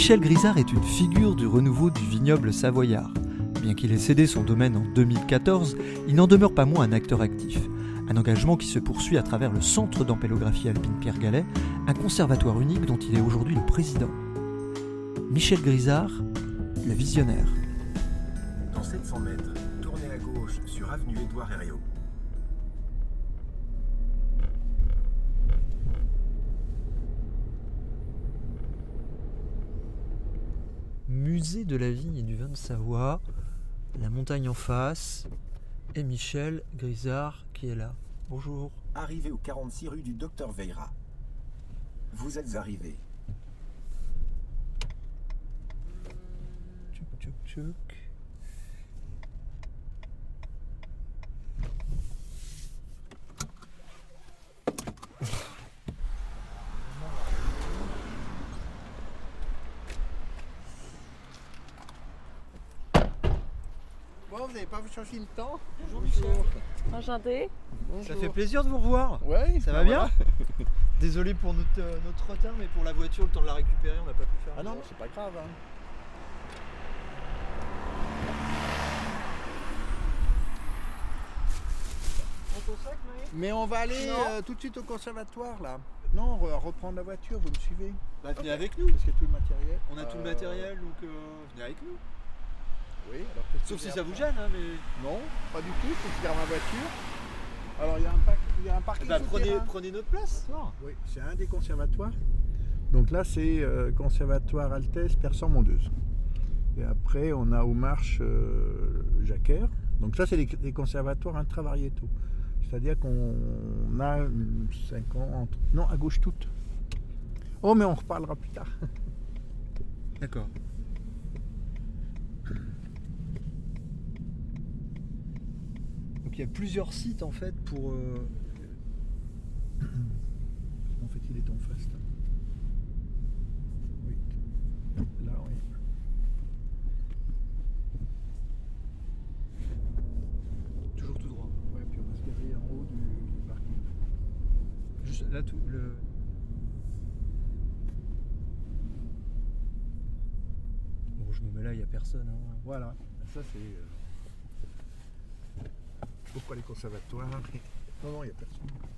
Michel Grisard est une figure du renouveau du vignoble savoyard. Bien qu'il ait cédé son domaine en 2014, il n'en demeure pas moins un acteur actif. Un engagement qui se poursuit à travers le Centre d'ampélographie alpine Pierre Gallet, un conservatoire unique dont il est aujourd'hui le président. Michel Grisard, le visionnaire. Dans 700 mètres, tournez à gauche sur avenue Édouard Herriot. Musée de la vigne et du vin de Savoie, la montagne en face, et Michel Grisard qui est là. Bonjour. Arrivé au 46 rue du Docteur Veira. Vous êtes arrivé. Bon, vous n'avez pas vous changer le temps Bonjour Michel. Enchanté. Ça fait plaisir de vous revoir. Ouais, Ça va bien Désolé pour notre, euh, notre retard, mais pour la voiture, le temps de la récupérer, on n'a pas pu faire. Ah non, c'est pas grave. Hein. Mais on va aller euh, tout de suite au conservatoire là. Non, on va reprendre la voiture, vous me suivez? Bah, venez avec nous. Parce qu'il y a tout le matériel. On a tout le Euh, matériel, donc euh, venez avec nous. Oui, alors qu'est-ce Sauf si ça vous gêne, hein, mais. Non, pas du tout, faut que je garde ma voiture. Alors il y a un, pack, il y a un parking Bah, prenez, notre place. Non. Oui, c'est un des conservatoires. Donc là, c'est euh, conservatoire Altesse Persan-Mondeuse. Et après, on a aux marches euh, Jacquer. Donc ça, c'est des, conservatoires intravariétaux. C'est-à-dire qu'on a 50... Non, à gauche toute. Oh, mais on reparlera plus tard. D'accord. Donc il y a plusieurs sites en fait pour. euh, En fait, il est en face. Là, oui. Là, oui. Toujours tout droit. Ouais, puis on va se garer en haut du, du parking. Juste là tout le. Bon, je me mets là, il n'y a personne. hein. Voilà, ça c'est. euh, Pourquoi les conservatoires Non, non, il n'y a personne.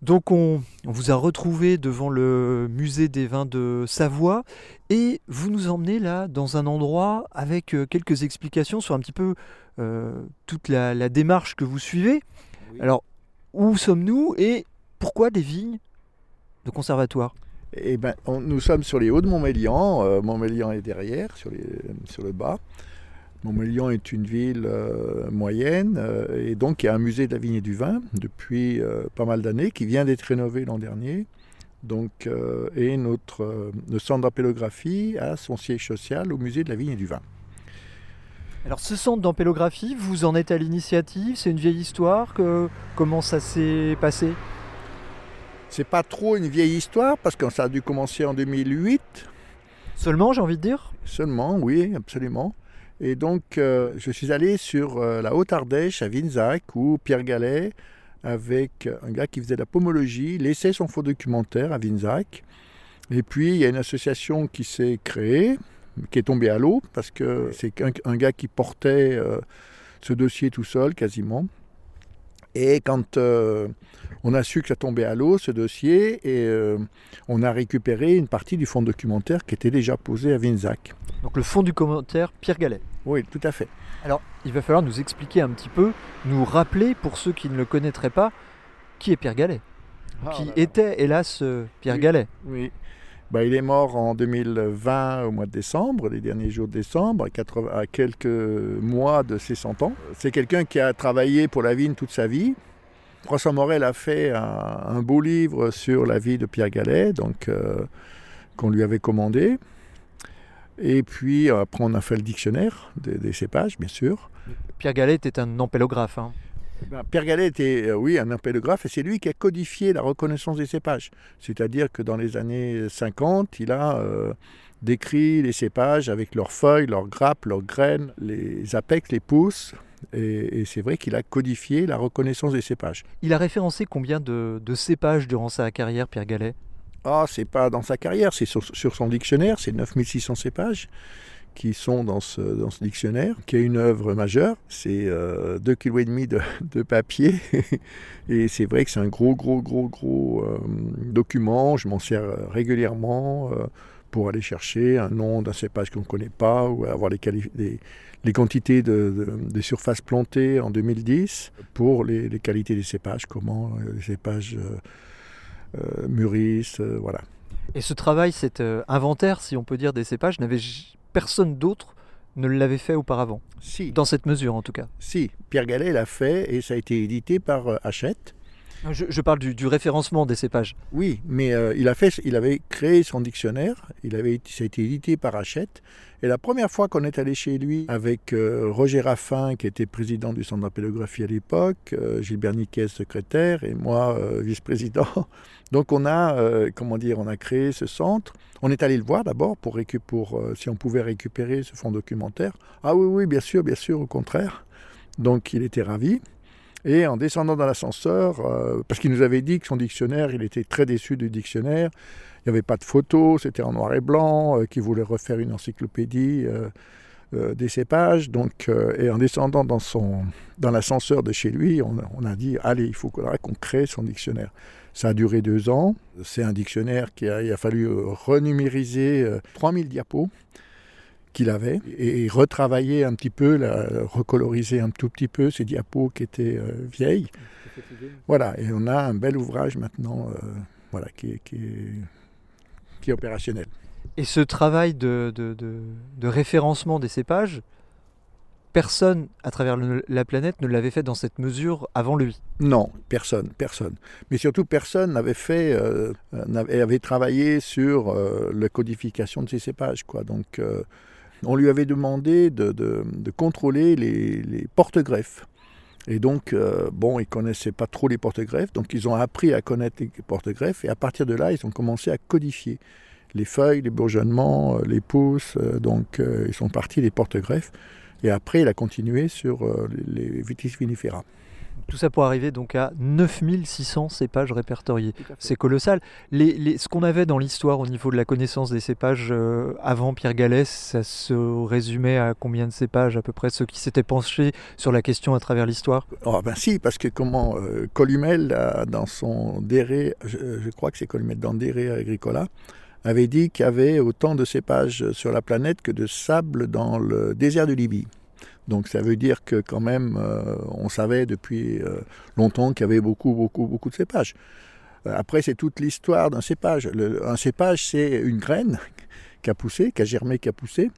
Donc on, on vous a retrouvé devant le musée des vins de Savoie et vous nous emmenez là dans un endroit avec euh, quelques explications sur un petit peu euh, toute la, la démarche que vous suivez. Oui. Alors où sommes-nous et pourquoi des vignes de conservatoire? Eh ben, on- nous sommes sur les hauts de Montmélian. euh, Montmélian est derrière, sur, les, sur le bas. Montmélian est une ville euh, moyenne euh, et donc il y a un musée de la vigne et du vin depuis pas mal d'années qui vient d'être rénové l'an dernier. Donc, et notre le centre d'appellographie a son siège social au musée de la vigne et du vin. Alors ce centre d'ampélographie, vous en êtes à l'initiative? C'est une vieille histoire que, Comment ça s'est passé? C'est pas trop une vieille histoire parce que ça a dû commencer en 2008 Seulement, j'ai envie de dire? Seulement, oui, absolument. Et donc, euh, je suis allé sur euh, la Haute-Ardèche, à Vinzac, où Pierre Gallet, avec un gars qui faisait de la pomologie, laissait son faux documentaire à Vinzac. Et puis, il y a une association qui s'est créée, qui est tombée à l'eau, parce que c'est un, un gars qui portait euh, ce dossier tout seul, quasiment. Et quand euh, on a su que ça tombait à l'eau, ce dossier, et euh, on a récupéré une partie du fonds documentaire qui était déjà posé à Vinzac. Donc le fond du commentaire, Pierre Gallet. Oui, tout à fait. Alors, il va falloir nous expliquer un petit peu, nous rappeler, pour ceux qui ne le connaîtraient pas, qui est Pierre Gallet. qui était, hélas, euh, Pierre Oui. Gallet. Oui. Bah, il est mort en 2020 au mois de décembre, les derniers jours de décembre, à, 80 à quelques mois de ses 100 ans. C'est quelqu'un qui a travaillé pour la vigne toute sa vie. François Morel a fait un, beau livre sur la vie de Pierre Gallet, donc euh, qu'on lui avait commandé. Et puis après on a fait le dictionnaire des, des cépages, bien sûr. Pierre Gallet était un ampélographe. hein. Ben, Pierre Gallet était, euh, oui, un ampélographe et c'est lui qui a codifié la reconnaissance des cépages. C'est-à-dire que dans les années 50, il a euh, décrit les cépages avec leurs feuilles, leurs grappes, leurs graines, les apex, les pousses. Et, et c'est vrai qu'il a codifié la reconnaissance des cépages. Il a référencé combien de, de cépages durant sa carrière, Pierre Gallet? Ah, c'est pas dans sa carrière, c'est sur, sur son dictionnaire, c'est 9600 cépages qui sont dans ce, dans ce dictionnaire, qui est une œuvre majeure. C'est euh, 2,5 kg de, de papier. Et c'est vrai que c'est un gros, gros, gros, gros euh, document. Je m'en sers régulièrement euh, pour aller chercher un nom d'un cépage qu'on ne connaît pas ou avoir les, quantités de, de, de surface plantée en 2010 pour les, les qualités des cépages, comment euh, les cépages euh, euh, mûrissent, euh, voilà. Et ce travail, cet euh, inventaire, si on peut dire, des cépages, n'avait personne d'autre ne l'avait fait auparavant, Si, dans cette mesure en tout cas. si, Pierre Gallet l'a fait et ça a été édité par euh, Hachette. Je, je parle du, référencement des cépages. Oui, mais euh, il, a fait, il avait créé son dictionnaire, il avait, ça a été édité par Hachette. Et la première fois qu'on est allé chez lui avec euh, Roger Raffin, qui était président du centre d'ampéliographie à l'époque, euh, Gilbert Niquet, secrétaire, et moi, vice-président. Donc on a, comment dire, on a créé ce centre. On est allé le voir d'abord pour, pour si on pouvait récupérer ce fonds documentaire. Ah oui, oui, bien sûr, bien sûr, au contraire. Donc il était ravi. Et en descendant dans l'ascenseur, euh, parce qu'il nous avait dit que son dictionnaire, il était très déçu du dictionnaire, il n'y avait pas de photos, c'était en noir et blanc, euh, qu'il voulait refaire une encyclopédie euh, euh, des cépages. Donc, euh, et en descendant dans, son, dans l'ascenseur de chez lui, on, a- dit, allez, il faut qu'on crée son dictionnaire. Ça a duré deux ans. C'est un dictionnaire qui a, il a fallu renumériser euh, 3000 diapos qu'il avait et, et retravailler un petit peu, la- recoloriser un tout petit peu ces diapos qui étaient euh, vieilles. Voilà, et on a un bel ouvrage maintenant euh, voilà, qui, est, qui, est, qui est opérationnel. Et ce travail de, de- de- de référencement des cépages, personne à travers le- la planète ne l'avait fait dans cette mesure avant lui. Non, personne, personne. Mais surtout, personne n'avait fait, euh, euh, avait travaillé sur euh, la codification de ces cépages. Quoi. Donc, euh, on lui avait demandé de, contrôler les, porte-greffes. Et donc, euh, bon, ils connaissaient pas trop les porte-greffes, donc ils ont appris à connaître les porte-greffes, et à partir de là, ils ont commencé à codifier les feuilles, les bourgeonnements, euh, les pousses, euh, donc ils sont partis des porte-greffes, et après, il a continué sur les vitis vinifera. Tout ça pour arriver donc à 9600 cépages répertoriés. C'est colossal. Les, les- ce qu'on avait dans l'histoire au niveau de la connaissance des cépages euh, avant Pierre Galès, ça se résumait à combien de cépages à peu près ceux qui s'étaient penchés sur la question à travers l'histoire? Oh, ben si, parce que comment euh, Columel, a, dans son Déré, je, je crois que c'est Columel dans Déré Agricola, avait dit qu'il y avait autant de cépages sur la planète que de sable dans le désert de Libye. Donc ça veut dire que quand même, euh, on savait depuis euh, longtemps qu'il y avait beaucoup, beaucoup, beaucoup de cépages. Euh, Après, c'est toute l'histoire d'un cépage. Un cépage, c'est une graine qui a poussé, qui a germé, qui a poussé.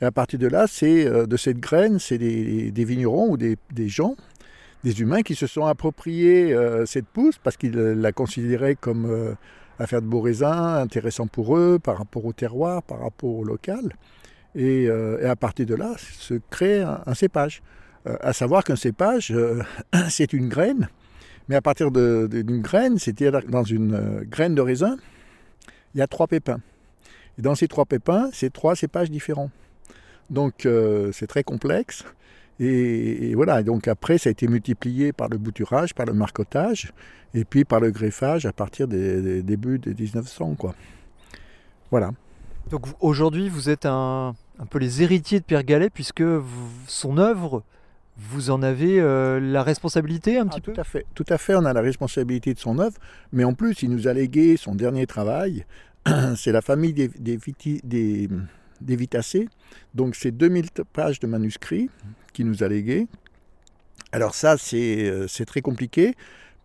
Et à partir de là, c'est de cette graine, c'est des, vignerons ou des, des gens des humains qui se sont appropriés cette pousse parce qu'ils la considéraient comme affaire de beaux raisins, intéressant pour eux par rapport au terroir, par rapport au local. Et, euh, et à partir de là, se crée un, cépage. Euh, à savoir qu'un cépage, euh, c'est une graine, mais à partir d'une graine, c'est-à-dire dans une graine de raisin, il y a trois pépins. Et dans ces trois pépins, c'est trois cépages différents. Donc c'est très complexe. Et, et voilà, donc après, ça a été multiplié par le bouturage, par le marcotage, et puis par le greffage à partir des, des débuts des 1900. Quoi. Voilà. Donc aujourd'hui, vous êtes un, un peu les héritiers de Pierre Gallet, puisque vous- son œuvre, vous en avez euh, la responsabilité un petit Ah, peu tout à fait, tout à fait, on a la responsabilité de son œuvre, mais en plus, il nous a légué son dernier travail. C'est la famille des, des, viti- des, des Vitacés. Donc, c'est 2000 pages de manuscrits qu'il nous a légué. Alors, ça, c'est euh, très compliqué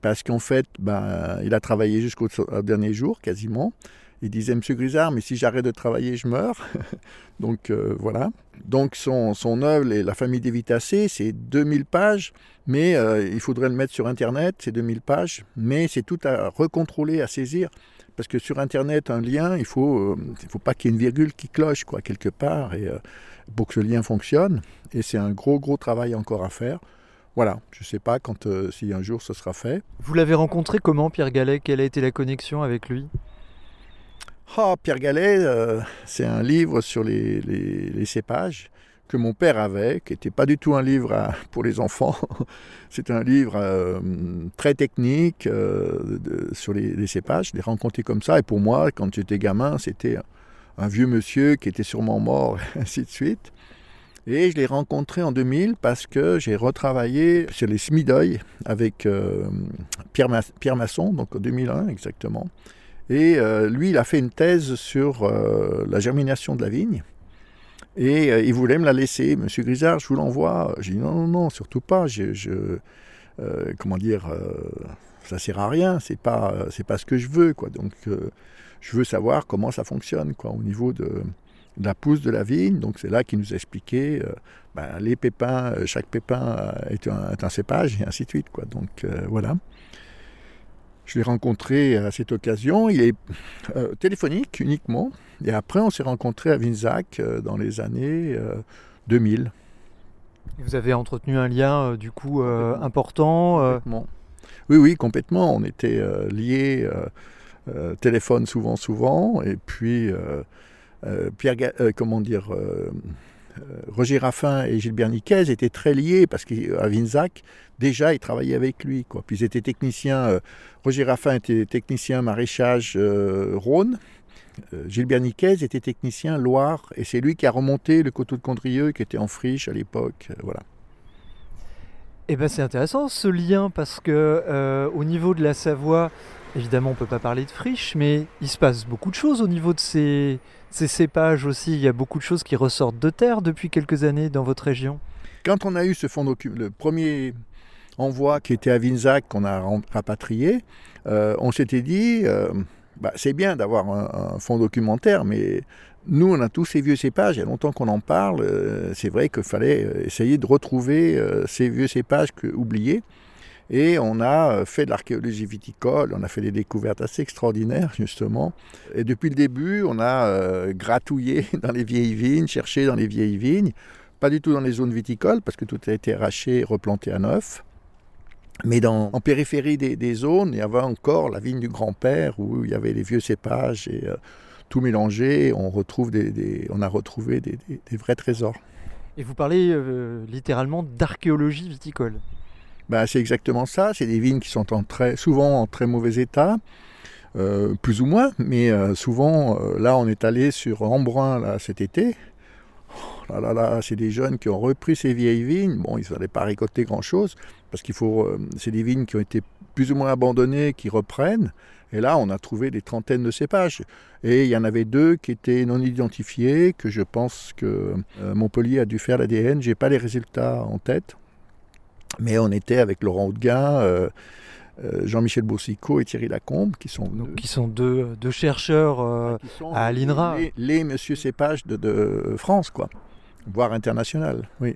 parce qu'en fait, ben, il a travaillé jusqu'au dernier jour quasiment. Il disait, Monsieur Grisard, mais si j'arrête de travailler, je meurs. Donc euh, voilà. Donc son, son œuvre, La famille des Vitacés, c'est 2000 pages, mais euh, il faudrait le mettre sur Internet, c'est 2000 pages, mais c'est tout à recontrôler, à saisir. Parce que sur Internet, un lien, il faut, euh, faut pas qu'il y ait une virgule qui cloche, quoi, quelque part, et, euh, pour que ce lien fonctionne. Et c'est un gros, gros travail encore à faire. Voilà, je ne sais pas quand, si un jour ce sera fait. Vous l'avez rencontré comment, Pierre Gallet? Quelle a été la connexion avec lui? Ah, Pierre Gallet, euh, c'est un livre sur les, les- cépages que mon père avait, qui n'était pas du tout un livre pour les enfants. C'est un livre euh, très technique euh, sur les, cépages. Je l'ai rencontré comme ça. Et pour moi, quand j'étais gamin, c'était un, vieux monsieur qui était sûrement mort, ainsi de suite. Et je l'ai rencontré en 2000 parce que j'ai retravaillé sur les Smideuil avec Pierre, Pierre Masson, donc en 2001 exactement. Et euh, lui, il a fait une thèse sur euh, la germination de la vigne. Et euh, il voulait me la laisser. Monsieur Grisard, je vous l'envoie. J'ai dit non, non, non, surtout pas. Comment dire, ça sert à rien. C'est pas, c'est pas ce que je veux, quoi. Donc, je veux savoir comment ça fonctionne, quoi, au niveau de, la pousse de la vigne. Donc, c'est là qu'il nous euh, ben, les pépins. Chaque pépin est un, est cépage et ainsi de suite, quoi. Donc, voilà. Je l'ai rencontré à cette occasion. Il est euh, téléphonique uniquement. Et après, on s'est rencontrés à Vinzac euh, dans les années euh, 2000. Vous avez entretenu un lien, euh, du coup, euh, important. euh, Complètement. Oui, oui, complètement. On était euh, liés, euh, euh, téléphone souvent, souvent. Et puis, euh, euh, Pierre, euh, comment dire, euh, euh, Roger Raffin et Gilbert Niquez étaient très liés parce qu'à Vinzac, déjà, ils travaillaient avec lui. Quoi. Puis ils étaient techniciens. euh, Roger Raffin était technicien maraîchage euh, Rhône. Euh, Gilbert Niquez était technicien Loire. Et c'est lui qui a remonté le coteau de Condrieux qui était en friche à l'époque. euh, voilà. Eh ben c'est intéressant ce lien parce que euh, au niveau de la Savoie, évidemment on peut pas parler de friche, mais il se passe beaucoup de choses au niveau de ces, ces cépages aussi. Il y a beaucoup de choses qui ressortent de terre depuis quelques années dans votre région? Quand on a eu ce fonds le premier envoi qui était à Vinzac, qu'on a rapatrié, euh, on s'était dit, euh, bah, c'est bien d'avoir un, fonds documentaire, mais nous, on a tous ces vieux cépages, il y a longtemps qu'on en parle, euh, c'est vrai qu'il fallait essayer de retrouver ces vieux cépages que, oubliés. Et on a euh, fait de l'archéologie viticole, on a fait des découvertes assez extraordinaires, justement. Et depuis le début, on a euh, gratouillé dans les vieilles vignes, cherché dans les vieilles vignes, pas du tout dans les zones viticoles, parce que tout a été arraché et replanté à neuf. Mais en périphérie des, zones, il y avait encore la vigne du grand-père, où il y avait les vieux cépages et euh, tout mélangé. On, retrouve des, on a retrouvé des, vrais trésors. Et vous parlez littéralement d'archéologie viticole. Ben, c'est exactement ça. C'est des vignes qui sont en très, souvent en très mauvais état, euh, plus ou moins. Mais euh, souvent, euh, là, on est allé sur Embrun là, cet été. Oh là là là, c'est des jeunes qui ont repris ces vieilles vignes. Bon, ils n'allaient pas récolter grand-chose parce qu'il faut. c'est des vignes qui ont été plus ou moins abandonnées, qui reprennent. Et là, on a trouvé des trentaines de cépages. Et il y en avait deux qui étaient non identifiés, que je pense que Montpellier a dû faire l'ADN. J'ai pas les résultats en tête. Mais on était avec Laurent Haudeguin, euh, euh, Jean-Michel Boursicot et Thierry Lacombe, qui sont, Donc, qui sont deux, deux chercheurs. euh, sont à l'INRA. Les, les monsieur cépages de, de France, quoi. Voire international, oui.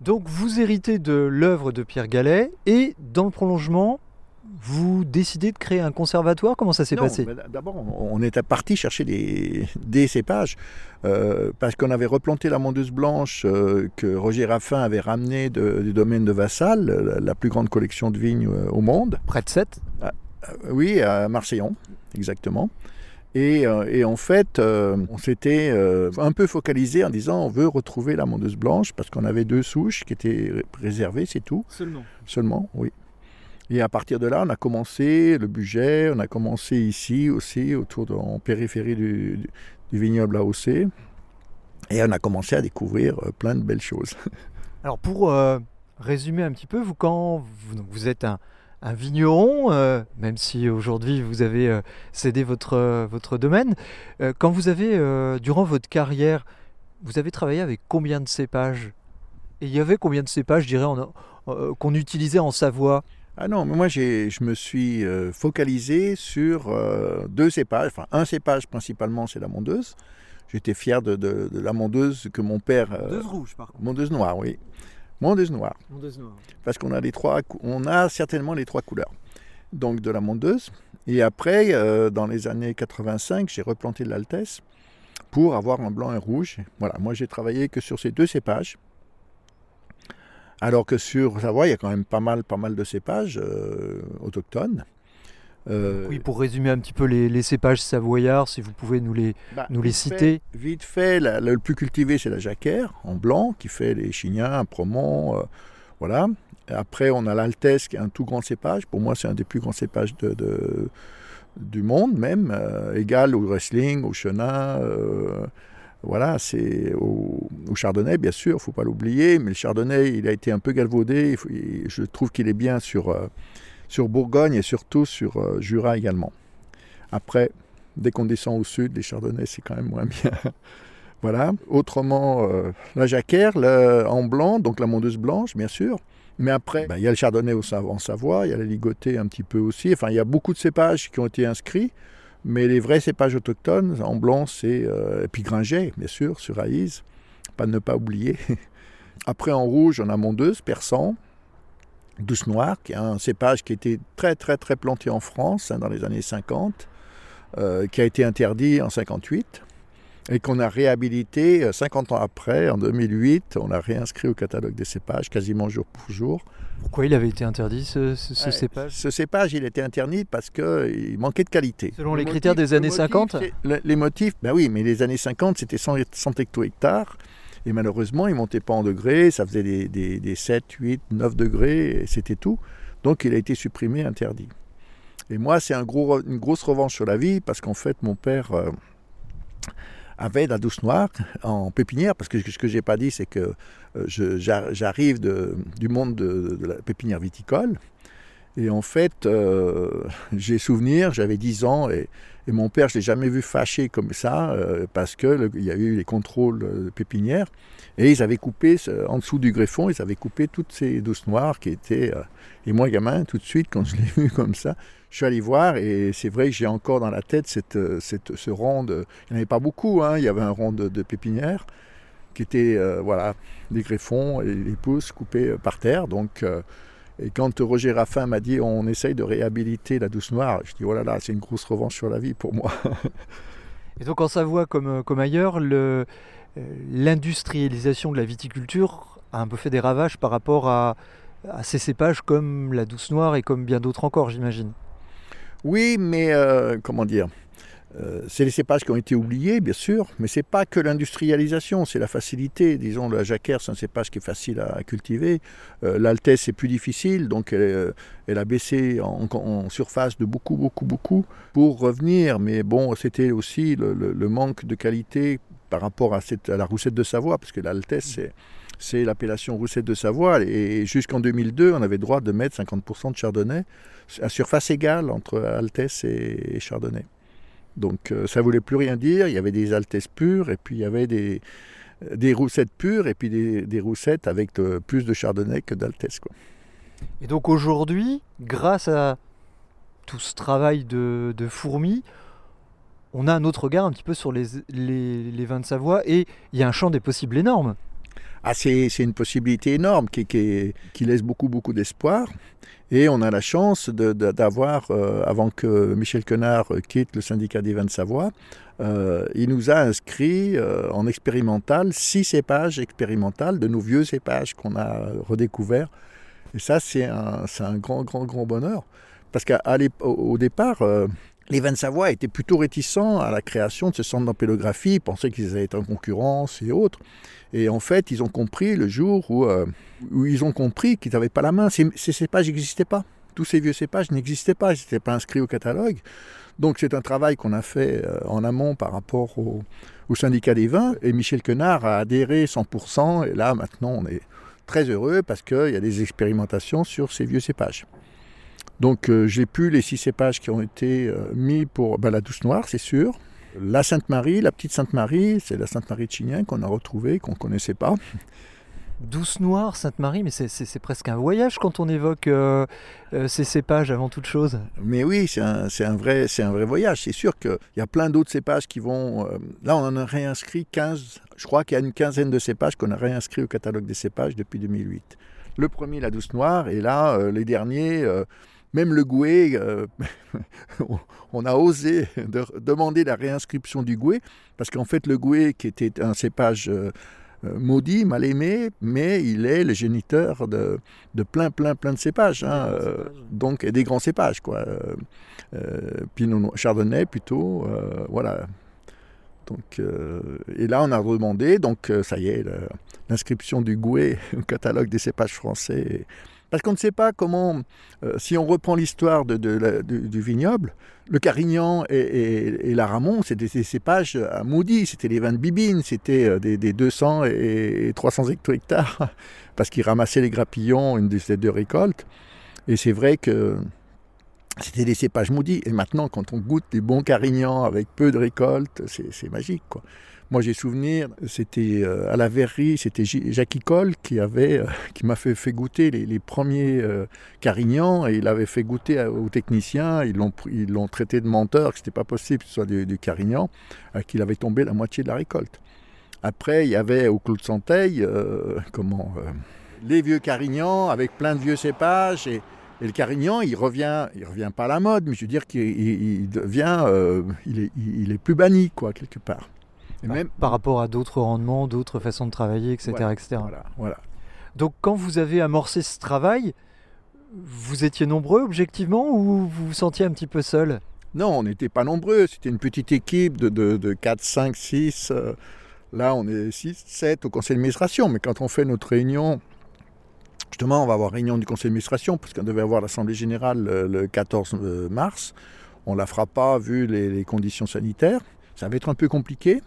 Donc vous héritez de l'œuvre de Pierre Gallet et dans le prolongement, vous décidez de créer un conservatoire? Comment ça s'est passé? D'abord, on était parti chercher des, des cépages euh, parce qu'on avait replanté la mondeuse blanche euh, que Roger Raffin avait ramenée de- du domaine de Vassal, la, la plus grande collection de vignes euh, au monde. Près de 7 Euh, oui, à Marseillon, exactement. Et, euh, et en fait, euh, on s'était euh, un peu focalisé en disant on veut retrouver la mondeuse blanche parce qu'on avait deux souches qui étaient ré- réservées, c'est tout. Seulement. Seulement, oui. Et à partir de là, on a commencé le budget, on a commencé ici aussi, autour en périphérie du, vignoble AOC. Et on a commencé à découvrir euh, plein de belles choses. Alors pour euh, résumer un petit peu, vous quand vous, êtes un, vigneron, euh, même si aujourd'hui vous avez cédé votre, votre domaine, quand vous avez, durant votre carrière, vous avez travaillé avec combien de cépages? Et il y avait combien de cépages, je dirais, qu'on utilisait en Savoie? Ah non, mais moi je me suis euh, focalisé sur euh, deux cépages. Enfin, un cépage principalement, c'est la mondeuse. J'étais fier de, de- de la mondeuse que mon père. euh, Mondeuse rouge, par contre. mondeuse noire, oui. Mondeuse noire. Mondeuse noire. parce qu'on a les trois, on a certainement les trois couleurs. Donc de la mondeuse. Et après, dans les années 85, j'ai replanté de l'altesse pour avoir un blanc et un rouge. Voilà, moi j'ai travaillé que sur ces deux cépages. Alors que sur Savoie, il y a quand même pas mal, pas mal de cépages euh, autochtones. Euh, Oui, pour résumer un petit peu les, les cépages savoyards, si vous pouvez nous les, bah, nous les vite fait- citer. Vite fait, la- le plus cultivé, c'est la jacquère, en blanc, qui fait les chignins, un promont, euh, voilà. Après, on a l'altesse, qui est un tout grand cépage. Pour moi, c'est un des plus grands cépages de, de- du monde, même, euh, égal au wrestling, au chenin, euh, voilà, c'est au, chardonnay, bien sûr, faut pas l'oublier, mais le chardonnay, il a été un peu galvaudé. je trouve qu'il est bien sur, euh, sur Bourgogne et surtout sur euh, Jura également. Après, dès qu'on descend au sud, les chardonnays, c'est quand même moins bien. voilà. Autrement, euh, la jacquère en blanc, donc la mondeuse blanche, bien sûr. Mais après, ben, il y a le chardonnay en Savoie, il y a la ligotée un petit peu aussi. Enfin, il y a beaucoup de cépages qui ont été inscrits. Mais les vrais cépages autochtones, en blanc, c'est. euh, bien sûr, sur Aïs. Pas ne pas oublier. Après, en rouge, on a Mondeuse, Persan, Douce Noire, qui est un cépage qui était très, très, très planté en France hein, dans les années 50, euh, qui a été interdit en 58 et qu'on a réhabilité euh, 50 ans après, en 2008. On a réinscrit au catalogue des cépages quasiment jour pour jour. Pourquoi il avait été interdit ce, ce- ce Ouais, cépage Ce cépage, il était interdit parce qu'il manquait de qualité. Selon les Le critères des années motif, 50 c'est- le- Les motifs, ben oui, mais les années 50, c'était 100, 100 hecto-hectares. Et malheureusement, ils ne montaient pas en degrés. Ça faisait des, des, des 7, 8, 9 degrés. Et c'était tout. Donc, il a été supprimé, interdit. Et moi, c'est un gros, une grosse revanche sur la vie parce qu'en fait, mon père euh, avait la douce noire en pépinière. Parce que ce que j'ai pas dit, c'est que euh, j'arrive du monde de, de la pépinière viticole. Et en fait, euh, j'ai souvenir, j'avais 10 ans et, mon père, je l'ai jamais vu fâché comme ça euh, parce que le- il y a eu les contrôles de pépinière et ils avaient coupé en dessous du greffon, ils avaient coupé toutes ces douces noires qui étaient. euh, et moi, gamin, tout de suite, quand je l'ai vu comme ça, je suis allé voir et c'est vrai que j'ai encore dans la tête cette, euh, ce rang de. Il n'y en avait pas beaucoup, hein, il y avait un rang de, de pépinière qui était euh, voilà des greffons et les pousses coupées euh, par terre. Donc euh, et quand Roger Raffin m'a dit on essaye de réhabiliter la douce noire, je dis oh là là, c'est une grosse revanche sur la vie pour moi. Et donc en Savoie comme, euh, comme ailleurs, le- euh, l'industrialisation de la viticulture a un peu fait des ravages par rapport à, à ces cépages comme la douce noire et comme bien d'autres encore, j'imagine. Oui, mais euh, comment dire euh, c'est les cépages qui ont été oubliés, bien sûr, mais c'est pas que l'industrialisation, c'est la facilité. Disons, la jacquère, c'est un cépage qui est facile à cultiver. Euh, L'altesse, c'est plus difficile, donc elle, euh, a baissé en, surface de beaucoup, beaucoup, beaucoup pour revenir. Mais bon, c'était aussi le, manque de qualité par rapport à, la roussette de Savoie, parce que l'altesse, c'est l'appellation roussette de Savoie. Et jusqu'en 2002, on avait droit de mettre 50% de chardonnay à surface égale entre Altesse et Chardonnay. Donc euh, ça voulait plus rien dire. Il y avait des Altesses pures et puis il y avait des, des roussettes pures et puis des, des roussettes avec de- plus de Chardonnay que d'Altesse. Et donc aujourd'hui, grâce à tout ce travail de, de fourmis, on a un autre regard un petit peu sur les, les, les vins de Savoie et il y a un champ des possibles énorme. Ah, c'est c'est une possibilité énorme qui, qui, qui laisse beaucoup, beaucoup d'espoir. Et on a la chance d'avoir, euh, avant que Michel Quenard euh, quitte le syndicat des vins de Savoie, euh, il nous a inscrit en expérimental six cépages expérimentales de nos vieux cépages qu'on a redécouverts. Et ça, c'est un, un grand, grand, grand bonheur. Parce qu'au au départ, les vins de Savoie étaient plutôt réticents à la création de ce centre d'ampélographie, ils pensaient qu'ils allaient être en concurrence et autres. Et en fait, ils ont compris le jour où, euh, ils ont compris qu'ils n'avaient pas la main. Ces, ces cépages n'existaient pas. Tous ces vieux cépages n'existaient pas, ils n'étaient pas inscrits au catalogue. Donc c'est un travail qu'on a fait euh, en amont par rapport au, au syndicat des vins. Et Michel Quenard a adhéré 100%. Et là, maintenant, on est très heureux parce qu'il y a des expérimentations sur ces vieux cépages. Donc euh, j'ai pu les six cépages qui ont été euh, mis pour ben, la douce noire, c'est sûr. La Sainte-Marie, la petite Sainte-Marie, c'est la Sainte-Marie de Chignin qu'on a retrouvée, qu'on ne connaissait pas. Douce Noire, Sainte-Marie, mais c'est- presque un voyage quand on évoque euh, ces cépages avant toute chose. Mais oui, c'est un, vrai, un vrai voyage. C'est sûr qu'il y a plein d'autres cépages qui vont. euh, là, on en a réinscrit 15. Je crois qu'il y a une quinzaine de cépages qu'on a réinscrits au catalogue des cépages depuis 2008. Le premier, la douce noire, et là, euh, les derniers, même le gouet, euh, on- a osé de- demander la réinscription du gouet, parce qu'en fait, le gouet, qui était un cépage euh, euh, maudit, mal aimé, mais il est le géniteur de, de plein, plein, plein de cépages. hein, euh, donc, et des grands cépages, quoi. Pinot Chardonnay plutôt, voilà. Donc, et là, on a redemandé, donc ça y est, l'inscription du Gouet au catalogue des cépages français. Parce qu'on ne sait pas comment, euh, si on reprend l'histoire la- du, vignoble, le Carignan et, et, et l'Aramon, c'était des cépages à maudits, c'était les vins de Bibine, c'était euh, des, des 200 et 300 hecto-hectares, parce qu'ils ramassaient les grappillons une de deux récoltes. Et c'est vrai que c'était des cépages maudits. Et maintenant, quand on goûte des bons carignans avec peu de récolte, c'est magique. Quoi. Moi, j'ai souvenir, c'était euh, à la verrerie, c'était Jackie Cole qui euh, m'a fait, goûter les, premiers euh, carignans et il avait fait goûter aux techniciens. Ils l'ont traité de menteur, que c'était pas possible que ce soit du, carignan, euh, qu'il avait tombé la moitié de la récolte. Après, il y avait au Clos de comment, les vieux carignans avec plein de vieux cépages et le Carignan, il revient, il revient pas à la mode, mais je veux dire qu'il il- il devient, est, il est plus banni, quoi, quelque part. Et Par- même, Par rapport à d'autres rendements, d'autres façons de travailler, etc. Voilà, etc. voilà, voilà. Donc quand vous avez amorcé ce travail, vous étiez nombreux objectivement ou vous vous sentiez un petit peu seul? Non, on n'était pas nombreux, c'était une petite équipe de, de, de 4, 5, 6. euh, là, on est 6, 7 au conseil d'administration, mais quand on fait notre réunion, justement, on va avoir réunion du conseil d'administration, parce qu'on devait avoir l'assemblée générale euh, le 14 mars. On ne la fera pas vu les, les conditions sanitaires. Ça va être un peu compliqué.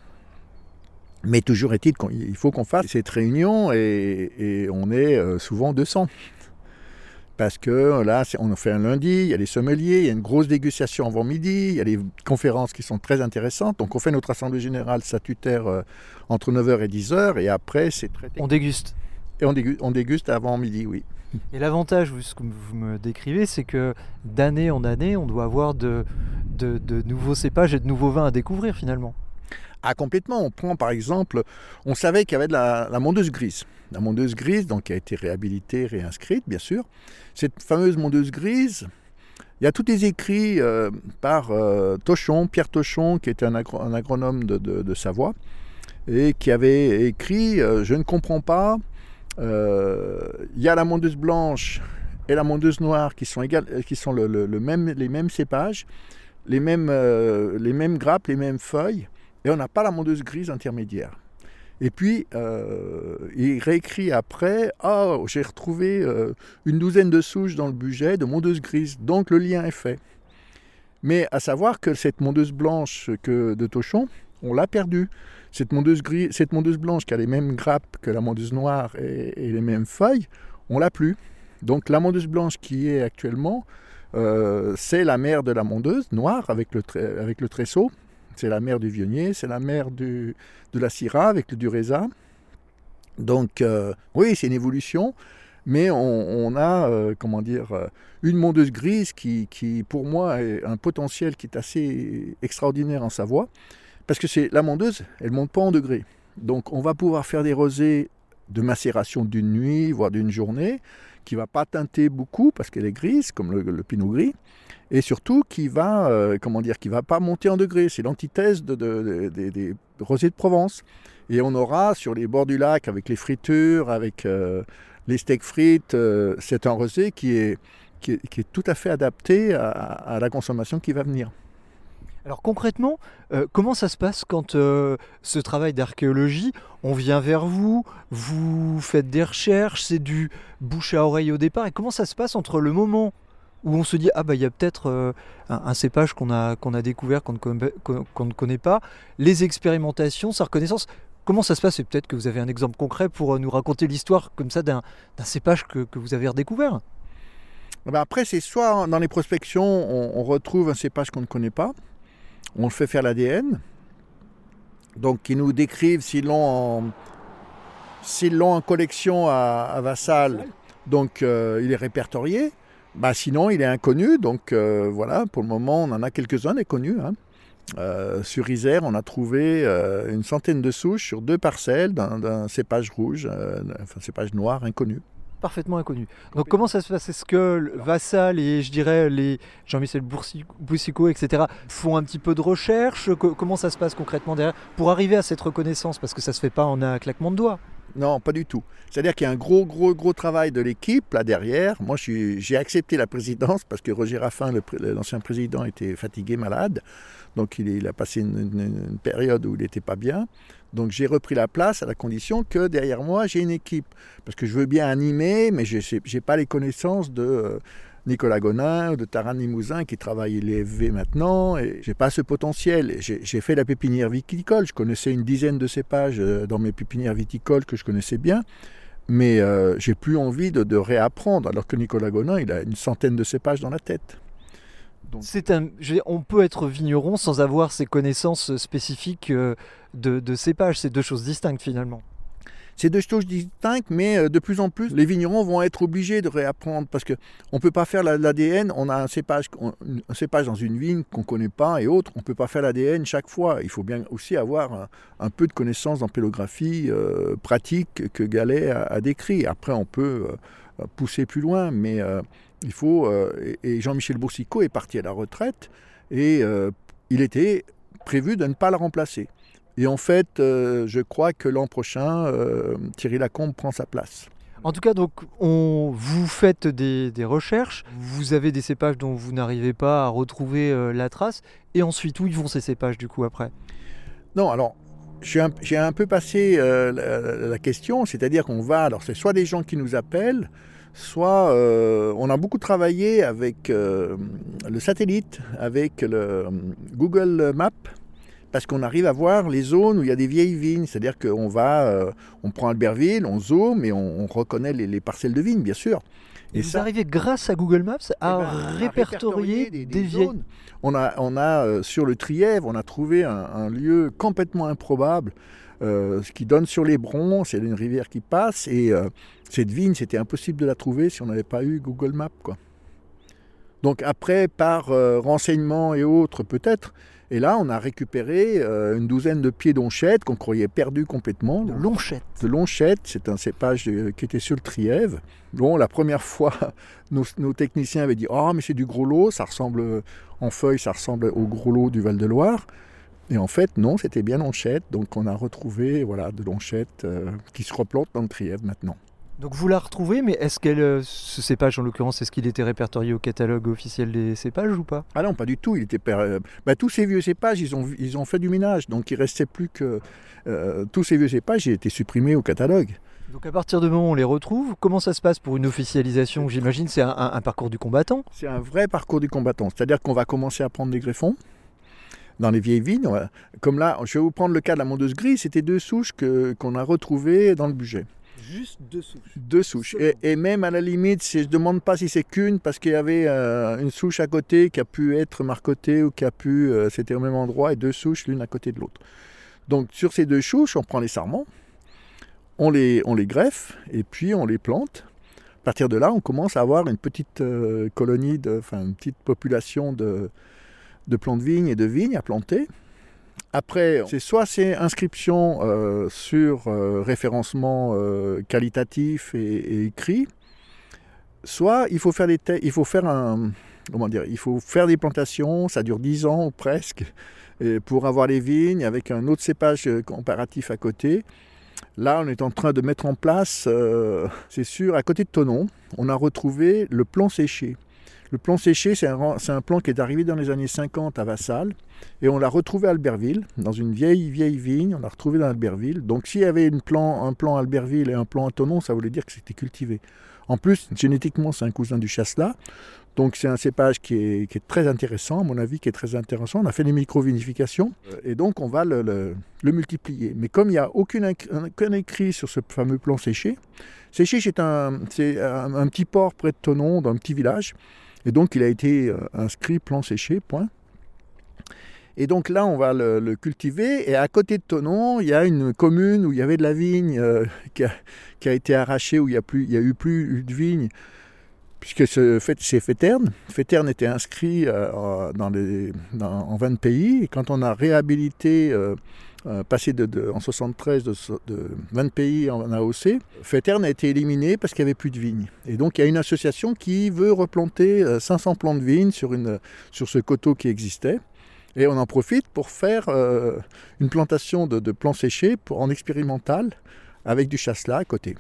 Mais toujours est-il qu'il faut qu'on fasse cette réunion et, et on est euh, souvent 200. Parce que là, on en fait un lundi, il y a les sommeliers, il y a une grosse dégustation avant midi, il y a des conférences qui sont très intéressantes. Donc on fait notre assemblée générale statutaire euh, entre 9h et 10h et après c'est traité. On déguste. Et on déguste, on déguste avant midi, oui. Et l'avantage, ce que vous me décrivez, c'est que d'année en année, on doit avoir de, de- de nouveaux cépages et de nouveaux vins à découvrir finalement. Ah, complètement. On prend par exemple, on savait qu'il y avait de la, mondeuse grise. La mondeuse grise, donc, qui a été réhabilitée, réinscrite, bien sûr. Cette fameuse mondeuse grise, il y a tous les écrits euh, par euh, Tochon, Pierre Tochon, qui était un, agro- un agronome de, Savoie, et qui avait écrit euh, Je ne comprends pas, il y a la mondeuse blanche et la mondeuse noire qui sont, égales, qui sont le, même, les mêmes cépages, les mêmes, les mêmes grappes, les mêmes feuilles et on n'a pas la mondeuse grise intermédiaire. Et puis, euh, il réécrit après, ah, j'ai retrouvé euh, une douzaine de souches dans le budget de mondeuse grise, donc le lien est fait. Mais à savoir que cette mondeuse blanche que de Tochon, on l'a perdue. Cette mondeuse, gris, cette mondeuse blanche qui a les mêmes grappes que la mondeuse noire et, les mêmes feuilles, on l'a plus. Donc la mondeuse blanche qui est actuellement, euh, c'est la mère de la mondeuse noire avec le, avec le tresseau. C'est la mère du Vionnier, c'est la du, de la Syrah avec le Dureza. Donc euh, oui, c'est une évolution, mais on, a, euh, comment dire, euh, une mondeuse grise qui, qui, pour moi, a un potentiel qui est assez extraordinaire en Savoie, parce que c'est la mondeuse, elle monte pas en degrés. Donc on va pouvoir faire des rosés de macération d'une nuit, voire d'une journée, qui va pas teinter beaucoup parce qu'elle est grise, comme le, le pinot gris, et surtout qui va, euh, comment dire, qui va pas monter en degrés. C'est l'antithèse de, de- de- des- des rosés de Provence. Et on aura sur les bords du lac, avec les fritures, avec euh, les steaks frites, euh, c'est un rosé qui est, qui est, qui est tout à fait adapté à, à la consommation qui va venir. Alors concrètement, euh, comment ça se passe quand euh, ce travail d'archéologie, on vient vers vous, vous faites des recherches, c'est du bouche à oreille au départ, et comment ça se passe entre le moment où on se dit ah bah il y a peut-être euh, un, cépage qu'on a a découvert qu'on ne, connaît- pas, les expérimentations, sa reconnaissance. Comment ça se passe? Et peut-être que vous avez un exemple concret pour nous raconter l'histoire comme ça d'un cépage que, que vous avez redécouvert? Eh ben après, c'est soit dans les prospections, on, on retrouve un cépage qu'on ne connaît pas, on le fait faire l'ADN, donc ils nous décrivent s'ils l'ont en, S'ils l'ont en collection à, à Vassal, donc euh, il est répertorié. Bah, sinon, il est inconnu. Donc euh, voilà, pour le moment, on en a quelques-uns des connus. hein. Euh, sur Isère, on a trouvé une centaine de souches sur deux parcelles d'un d'un cépage rouge, enfin cépage noir inconnu. Parfaitement inconnu. Donc comment ça se passe? Est-ce que Vassal et je dirais les Jean-Michel Boussicot, etc. font un petit peu de recherche? Co- Comment ça se passe concrètement derrière? Pour arriver à cette reconnaissance Parce que ça se fait pas en un claquement de doigts. Non, pas du tout. C'est-à-dire qu'il y a un gros, gros, gros travail de l'équipe là derrière. Moi, j'ai accepté la présidence parce que Roger Raffin, l'ancien président, était fatigué, malade. Donc, il, a passé une période où il n'était pas bien. Donc, j'ai repris la place à la condition que derrière moi, j'ai une équipe. Parce que je veux bien animer, mais je n'ai pas les connaissances de euh, Nicolas Gonin de Taran Limousin qui travaille l'EFV maintenant. Et j'ai pas ce potentiel. J'ai fait la pépinière viticole. Je connaissais une dizaine de cépages euh, dans mes pépinières viticoles que je connaissais bien. Mais euh, j'ai plus envie de, de réapprendre, alors que Nicolas Gonin, il a une centaine de cépages dans la tête. Un, on peut être vigneron sans avoir ces connaissances spécifiques euh, de, de cépage. C'est deux choses distinctes finalement. C'est deux choses distinctes, mais euh, de plus en plus, les vignerons vont être obligés de réapprendre parce que on peut pas faire la- l'ADN. On a un cépage, un cépage dans une vigne qu'on connaît pas et autres. On peut pas faire l'ADN chaque fois. Il faut bien aussi avoir un, peu de connaissances en pélographie euh, pratique que Gallet a, décrit. Après, on peut euh, pousser plus loin, mais il faut. et Jean-Michel Boursicot est parti à la retraite et il était prévu de ne pas la remplacer. Et en fait, euh, je crois que l'an prochain, euh, Thierry Lacombe prend sa place. En tout cas, donc, on, vous faites des, des recherches, vous avez des cépages dont vous n'arrivez pas à retrouver euh, la trace, et ensuite, où ils vont ces cépages du coup après? Non, alors, suis un- j'ai un, peu passé euh, la, la question, c'est-à-dire qu'on va, alors c'est soit des gens qui nous appellent, soit euh, on a beaucoup travaillé avec le satellite, avec le Google Maps, parce qu'on arrive à voir les zones où il y a des vieilles vignes, c'est-à-dire qu'on va, euh, on prend Albertville, on zoome et on, on reconnaît les, les parcelles de vignes, bien sûr. Et vous arrivez grâce à Google Maps à Eh ben, à répertorier des, vieilles... zones. On a, on a euh, sur le Trièvre, on a trouvé un, un lieu complètement improbable, euh, ce qui donne sur les Brons, c'est une rivière qui passe, et cette vigne, c'était impossible de la trouver si on n'avait pas eu Google Maps. Quoi. Donc après, par renseignements et autres peut-être, et là, on a récupéré euh, une douzaine de pieds d'onchettes qu'on croyait perdus complètement. de lonchette. De Lonchette, c'est un cépage euh, qui était sur le Trièvre. Bon, la première fois, nos, nos techniciens avaient dit Oh, mais c'est du gros lot, ça ressemble, euh, en feuilles, ça ressemble au gros lot du Val-de-Loire. Et en fait, non, c'était bien Lonchette. Donc, on a retrouvé voilà, de Lonchette euh, qui se replante dans le Trièvre maintenant. Donc vous la retrouvez, mais est-ce qu'elle, euh, ce cépage en l'occurrence, est-ce qu'il était répertorié au catalogue officiel des cépages ou pas? Ah non, pas du tout. Il était euh, bah, tous ces vieux cépages, ils ont, ils ont fait du ménage. Donc, il restait plus que. euh, tous ces vieux cépages, ils étaient supprimés au catalogue. Donc à partir du moment où on les retrouve, comment ça se passe pour une officialisation? J'imagine c'est un, un- un parcours du combattant. C'est un vrai parcours du combattant. C'est-à-dire qu'on va commencer à prendre des greffons dans les vieilles vignes. Va- Comme là, je vais vous prendre le cas de la mondeuse grise. C'était deux souches qu'on a retrouvées dans le budget. Juste deux souches. Deux souches. Et, et même à la limite, je ne demande pas si c'est qu'une, parce qu'il y avait euh, une souche à côté qui a pu être marcotée ou qui a pu. euh, C'était au même endroit et deux souches l'une à côté de l'autre. Donc sur ces deux souches, on prend les sarments, on les, on les greffe et puis on les plante. À partir de là, on commence à avoir une petite euh, colonie, enfin une petite population de, de plants de vignes et de vignes à planter. Après, c'est soit c'est inscription euh, sur euh, référencement euh, qualitatif et, écrit, soit il faut faire des plantations, ça dure 10 ans ou presque, pour avoir les vignes avec un autre cépage euh, comparatif à côté. Là, on est en train de mettre en place, c'est sûr, à côté de Tonon, on a retrouvé le plan séché. Le plan séché, c'est un, plan qui est arrivé dans les années 50 à Vassal, et on l'a retrouvé à Albertville, dans une vieille, vieille vigne, on l'a retrouvé dans Albertville. Donc s'il y avait une plan, un plan Albertville et un plan à Tonon, ça voulait dire que c'était cultivé. En plus, génétiquement, c'est un cousin du chasselas. Donc c'est un cépage qui est, très intéressant, à mon avis, qui est très intéressant. On a fait des micro-vinifications et donc on va le, multiplier. Mais comme il n'y a aucune, aucun écrit sur ce fameux plan séché, Séché c'est un, un petit port près de Tonon, dans un petit village. Et donc il a été euh, inscrit plan séché, point. Et donc là, on va le, cultiver. Et à côté de Tonon, il y a une commune où il y avait de la vigne euh, qui, a, été arrachée, où il n'y a, plus- a eu plus de vigne, puisque c'est Féterne. Féterne était inscrit euh, dans les, en 20 pays. Et quand on a réhabilité, euh, euh, passé de, en 73 de, de 20 pays en AOC, Féterne a été éliminé parce qu'il n'y avait plus de vignes. Et donc il y a une association qui veut replanter euh, 500 plants de vignes sur, une, sur ce coteau qui existait. Et on en profite pour faire euh, une plantation de, plants séchés pour, en expérimental avec du chasselas à côté.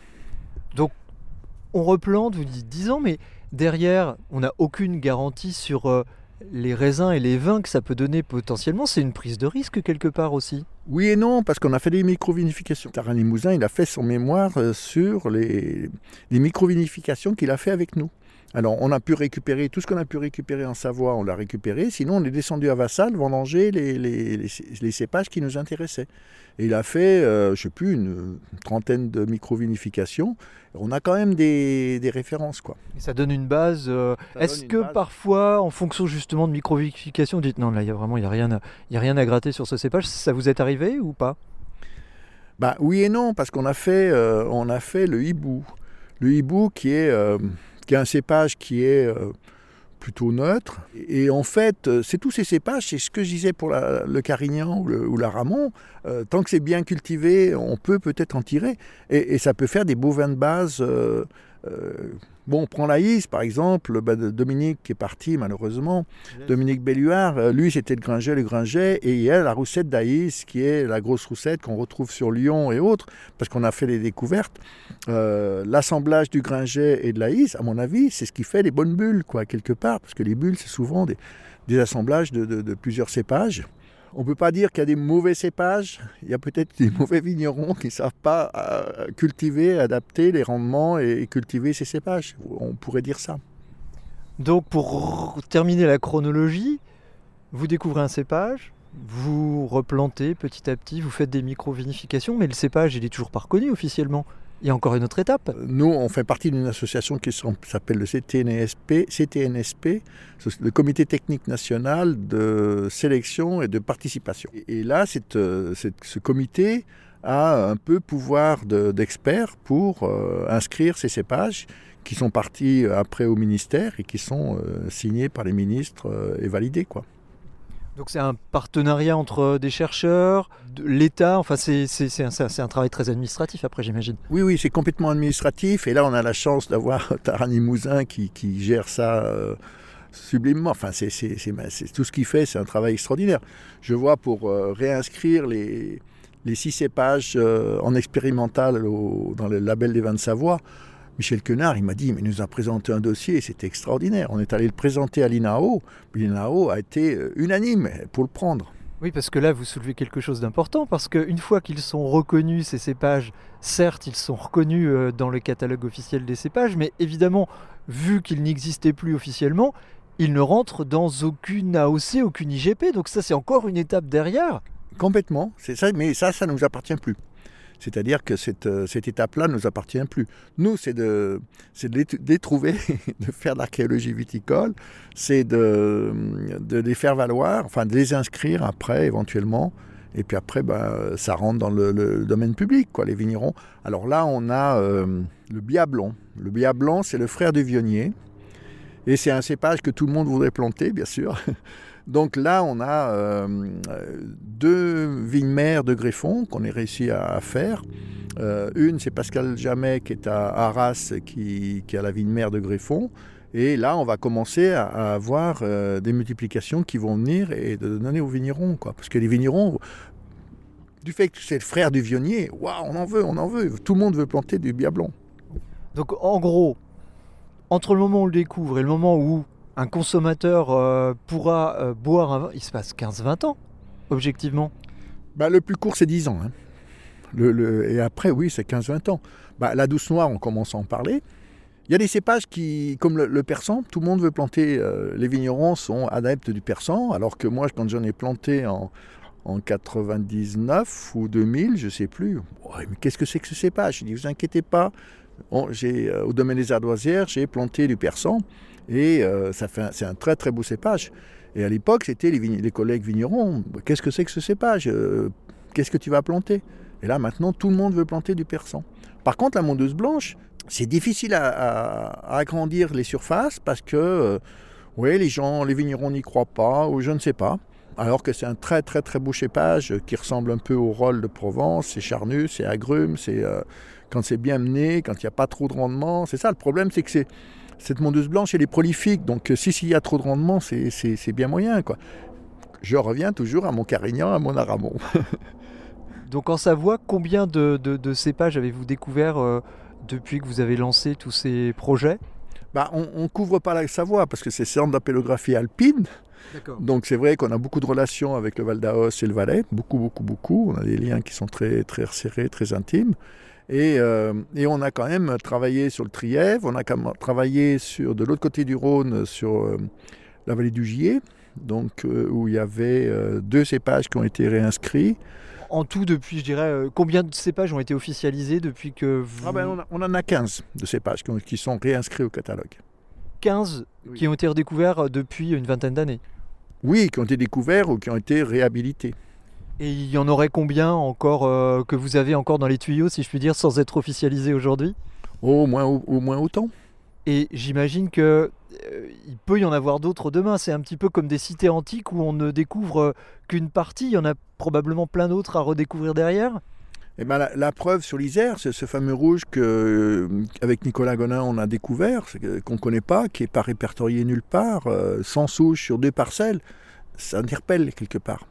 On replante, vous dites 10 ans, mais derrière, on n'a aucune garantie sur euh, les raisins et les vins que ça peut donner potentiellement. C'est une prise de risque quelque part aussi. Oui et non, parce qu'on a fait des microvinifications. Taran Limousin, il a fait son mémoire euh, sur les, les microvinifications qu'il a fait avec nous. Alors, on a pu récupérer tout ce qu'on a pu récupérer en Savoie, on l'a récupéré. Sinon, on est descendu à Vassal vendanger les, les, les, les cépages qui nous intéressaient. Et il a fait, euh, je ne sais plus, une trentaine de microvinifications. On a quand même des, des références, quoi. Et ça donne une base. euh, Est-ce que base. parfois, en fonction justement de microvivification, vous dites non, là, il y a vraiment, il y a rien, à, il y a rien à gratter sur ce cépage. Ça vous est arrivé ou pas? Bah, oui et non, parce qu'on a, fait, euh, on a fait le hibou. Le hibou qui est, euh, qui est un cépage qui est euh, plutôt neutre. Et en fait, euh, c'est tous ces cépages, c'est ce que je disais pour le carignan ou, la ramon. euh, tant que c'est bien cultivé, on peut peut-être en tirer. Et, ça peut faire des beaux vins de base. Bon, on prend l'Aïs, par exemple, bah, Dominique qui est parti malheureusement. Dominique Belluard, euh, lui c'était le Gringet, le Gringet, et il y a la roussette d'Aïs qui est la grosse roussette qu'on retrouve sur Lyon et autres, parce qu'on a fait les découvertes. Euh, L'assemblage du Gringet et de l'Aïs, à mon avis, c'est ce qui fait les bonnes bulles, quoi, quelque part, parce que les bulles, c'est souvent des, des assemblages de, de- de plusieurs cépages. On ne peut pas dire qu'il y a des mauvais cépages, il y a peut-être des mauvais vignerons qui ne savent pas euh, cultiver, adapter les rendements et, cultiver ces cépages. On pourrait dire ça. Donc, pour terminer la chronologie, vous découvrez un cépage, vous replantez petit à petit, vous faites des micro-vinifications, mais le cépage, il est toujours pas reconnu officiellement. Il y a encore une autre étape. Nous, on fait partie d'une association qui s'appelle le CTNSP, CTNSP, le Comité technique national de sélection et de participation. Et là, euh, ce comité a un peu pouvoir de- d'expert pour euh, inscrire ces cépages qui sont partis après au ministère et qui sont euh, signés par les ministres euh, et validés. Quoi. Donc, c'est un partenariat entre des chercheurs, l'État, enfin, c'est un, travail très administratif après, j'imagine. Oui, oui, c'est complètement administratif. Et là, on a la chance d'avoir Tarani Mouzin qui, qui gère ça euh, sublimement. Enfin, c'est, tout ce qu'il fait, c'est un travail extraordinaire. Je vois pour euh, réinscrire les, les six cépages euh, en expérimental dans le label des vins de Savoie. Michel Quenard, il m'a dit, mais il nous a présenté un dossier, c'était extraordinaire. On est allé le présenter à l'INAO. L'INAO a été euh, unanime pour le prendre. Oui, parce que là, vous soulevez quelque chose d'important, parce qu'une fois qu'ils sont reconnus, ces cépages, certes, ils sont reconnus euh, dans le catalogue officiel des cépages, mais évidemment, vu qu'ils n'existaient plus officiellement, ils ne rentrent dans aucune AOC, aucune IGP, donc ça, c'est encore une étape derrière. Complètement, c'est ça, mais ça, ça ne nous appartient plus. C'est-à-dire que cette, euh, cette étape-là ne nous appartient plus. Nous, c'est de, c'est de les, trouver, de faire de l'archéologie viticole, c'est de, de les faire valoir, enfin de les inscrire après éventuellement. Et puis après, ben, ça rentre dans le, domaine public, quoi, les vignerons. Alors là, on a euh, le Bia blanc. Le Bia blanc, c'est le frère du vionnier. Et c'est un cépage que tout le monde voudrait planter, bien sûr. Donc là, on a euh, deux vignes mères de greffon qu'on a réussi à, faire. Euh, une, c'est Pascal Jamet qui est à Arras, qui, a la vigne mère de greffon. Et là, on va commencer à, avoir euh, des multiplications qui vont venir et de donner aux vignerons. Quoi. Parce que les vignerons, du fait que c'est le frère du vionnier, waouh, on en veut, on en veut. Tout le monde veut planter du bia blanc. Donc en gros, entre le moment où on le découvre et le moment où un consommateur euh, pourra euh, boire un il se passe 15-20 ans, objectivement. Bah, le plus court, c'est 10 ans. hein. Le, et après, oui, c'est 15-20 ans. Bah, la douce noire, on commence à en parler. Il y a des cépages qui, comme le, persan, tout le monde veut planter. euh, les vignerons sont adeptes du persan, alors que moi, quand j'en ai planté en, en 99 ou 2000, je sais plus. Mais qu'est-ce que c'est que ce cépage? Je dis, vous inquiétez pas. On- au domaine des ardoisières, j'ai planté du persan et euh, ça fait c'est un très très beau cépage. Et à l'époque, c'était les, collègues vignerons. Qu'est-ce que c'est que ce cépage Euh, Qu'est-ce que tu vas planter? Et là, maintenant, tout le monde veut planter du persan. Par contre, la mondeuse blanche, c'est difficile à, agrandir les surfaces parce que, euh, oui, les gens, les vignerons n'y croient pas, ou je ne sais pas. Alors que c'est un très très très beau cépage qui ressemble un peu au rôle de Provence. C'est charnu, c'est agrume, c'est quand c'est bien mené, quand il n'y a pas trop de rendement. C'est ça le problème, c'est que c'est cette mondeuse blanche, elle est prolifique. Donc euh, si s'il y a trop de rendement, c'est- bien moyen. quoi. Je reviens toujours à mon Carignan, à mon Aramon. Donc en Savoie, combien de, de- de cépages avez-vous découvert euh, depuis que vous avez lancé tous ces projets? Bah, on ne couvre pas la Savoie parce que c'est centre d'appellographie alpine. Donc c'est vrai qu'on a beaucoup de relations avec le Val d'Aos et le Valais, beaucoup, beaucoup, beaucoup. On a des liens qui sont très, très serrés, très intimes. Et, euh, et on a quand même travaillé sur le Trièvre, on a quand même travaillé sur, de l'autre côté du Rhône sur euh, la vallée du Gier, donc, euh, où il y avait deux cépages qui ont été réinscrits. En tout, depuis, je dirais, combien de cépages ont été officialisés depuis que vous... Ah ben, on, a- on en a 15 de cépages qui, ont- qui sont réinscrits au catalogue. 15 Oui. qui ont été redécouverts depuis une vingtaine d'années. Oui, qui ont été découverts ou qui ont été réhabilités. Et il y en aurait combien encore euh, que vous avez encore dans les tuyaux, si je puis dire, sans être officialisés aujourd'hui? Au moins, au, au moins autant. Et j'imagine que euh, il peut y en avoir d'autres demain. C'est un petit peu comme des cités antiques où on ne découvre euh, qu'une partie. Il y en a probablement plein d'autres à redécouvrir derrière. Eh ben, la, la preuve sur l'Isère, c'est ce fameux rouge que, euh, avec Nicolas Gonin, on a découvert, qu'on ne connaît pas, qui n'est pas répertorié nulle part, euh, sans souche sur deux parcelles. Ça interpelle quelque part.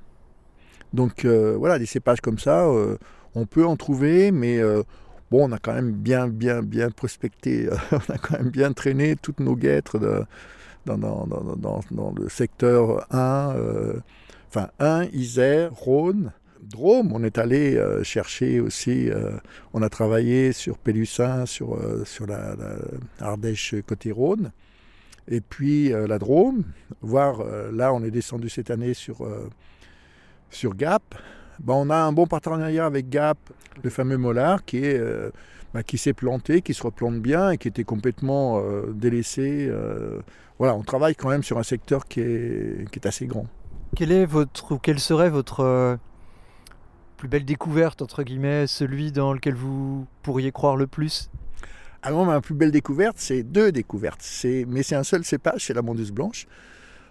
Donc euh, voilà, des cépages comme ça, euh, on peut en trouver, mais euh, bon, on a quand même bien, bien, bien prospecté, on a quand même bien traîné toutes nos guêtres dans, le secteur 1, euh, enfin 1, Isère, Rhône. Drôme, on est allé chercher aussi, on a travaillé sur Pélussin, sur, sur la, Ardèche côté Rhône, et puis la Drôme, voire là on est descendu cette année sur, sur Gap. Ben, on a un bon partenariat avec Gap, le fameux Mollard, qui est euh, ben, qui s'est planté, qui se replante bien et qui était complètement euh, délaissé. euh. voilà, on travaille quand même sur un secteur qui est, qui est assez grand. Quelle est votre ou quelle serait votre euh, plus belle découverte entre guillemets, celui dans lequel vous pourriez croire le plus? Alors, ma plus belle découverte, c'est deux découvertes. C'est, mais c'est un seul cépage, c'est la mondeuse blanche.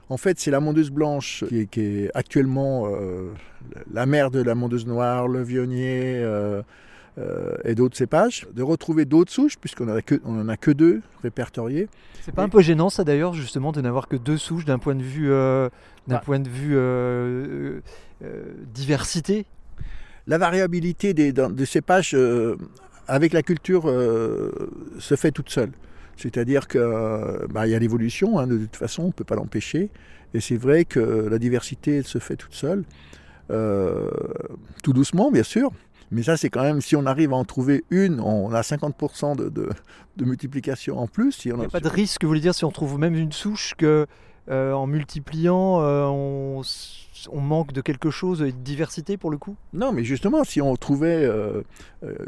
En fait, c'est la mondeuse blanche qui est, qui est actuellement euh, la mère de la mondeuse noire, le vionnier euh, euh, et d'autres cépages. De retrouver d'autres souches, puisqu'on n'en a, que- on en a que deux répertoriées. C'est pas Et- un peu gênant ça d'ailleurs justement de n'avoir que deux souches d'un point de vue d'un Bah. point de vue diversité? La variabilité des, cépages avec la culture se fait toute seule. C'est-à-dire qu'il bah, il y a l'évolution, hein, de toute façon, on ne peut pas l'empêcher. Et c'est vrai que la diversité, elle se fait toute seule. Euh, tout doucement, bien sûr. Mais ça, c'est quand même, si on arrive à en trouver une, on a 50% de, de- de multiplication en plus. Si on Il n'y a pas de risque, vous voulez dire, si on trouve même une souche que euh, en multipliant euh, on, manque de quelque chose et de diversité pour le coup? Non, mais justement, si on trouvait euh,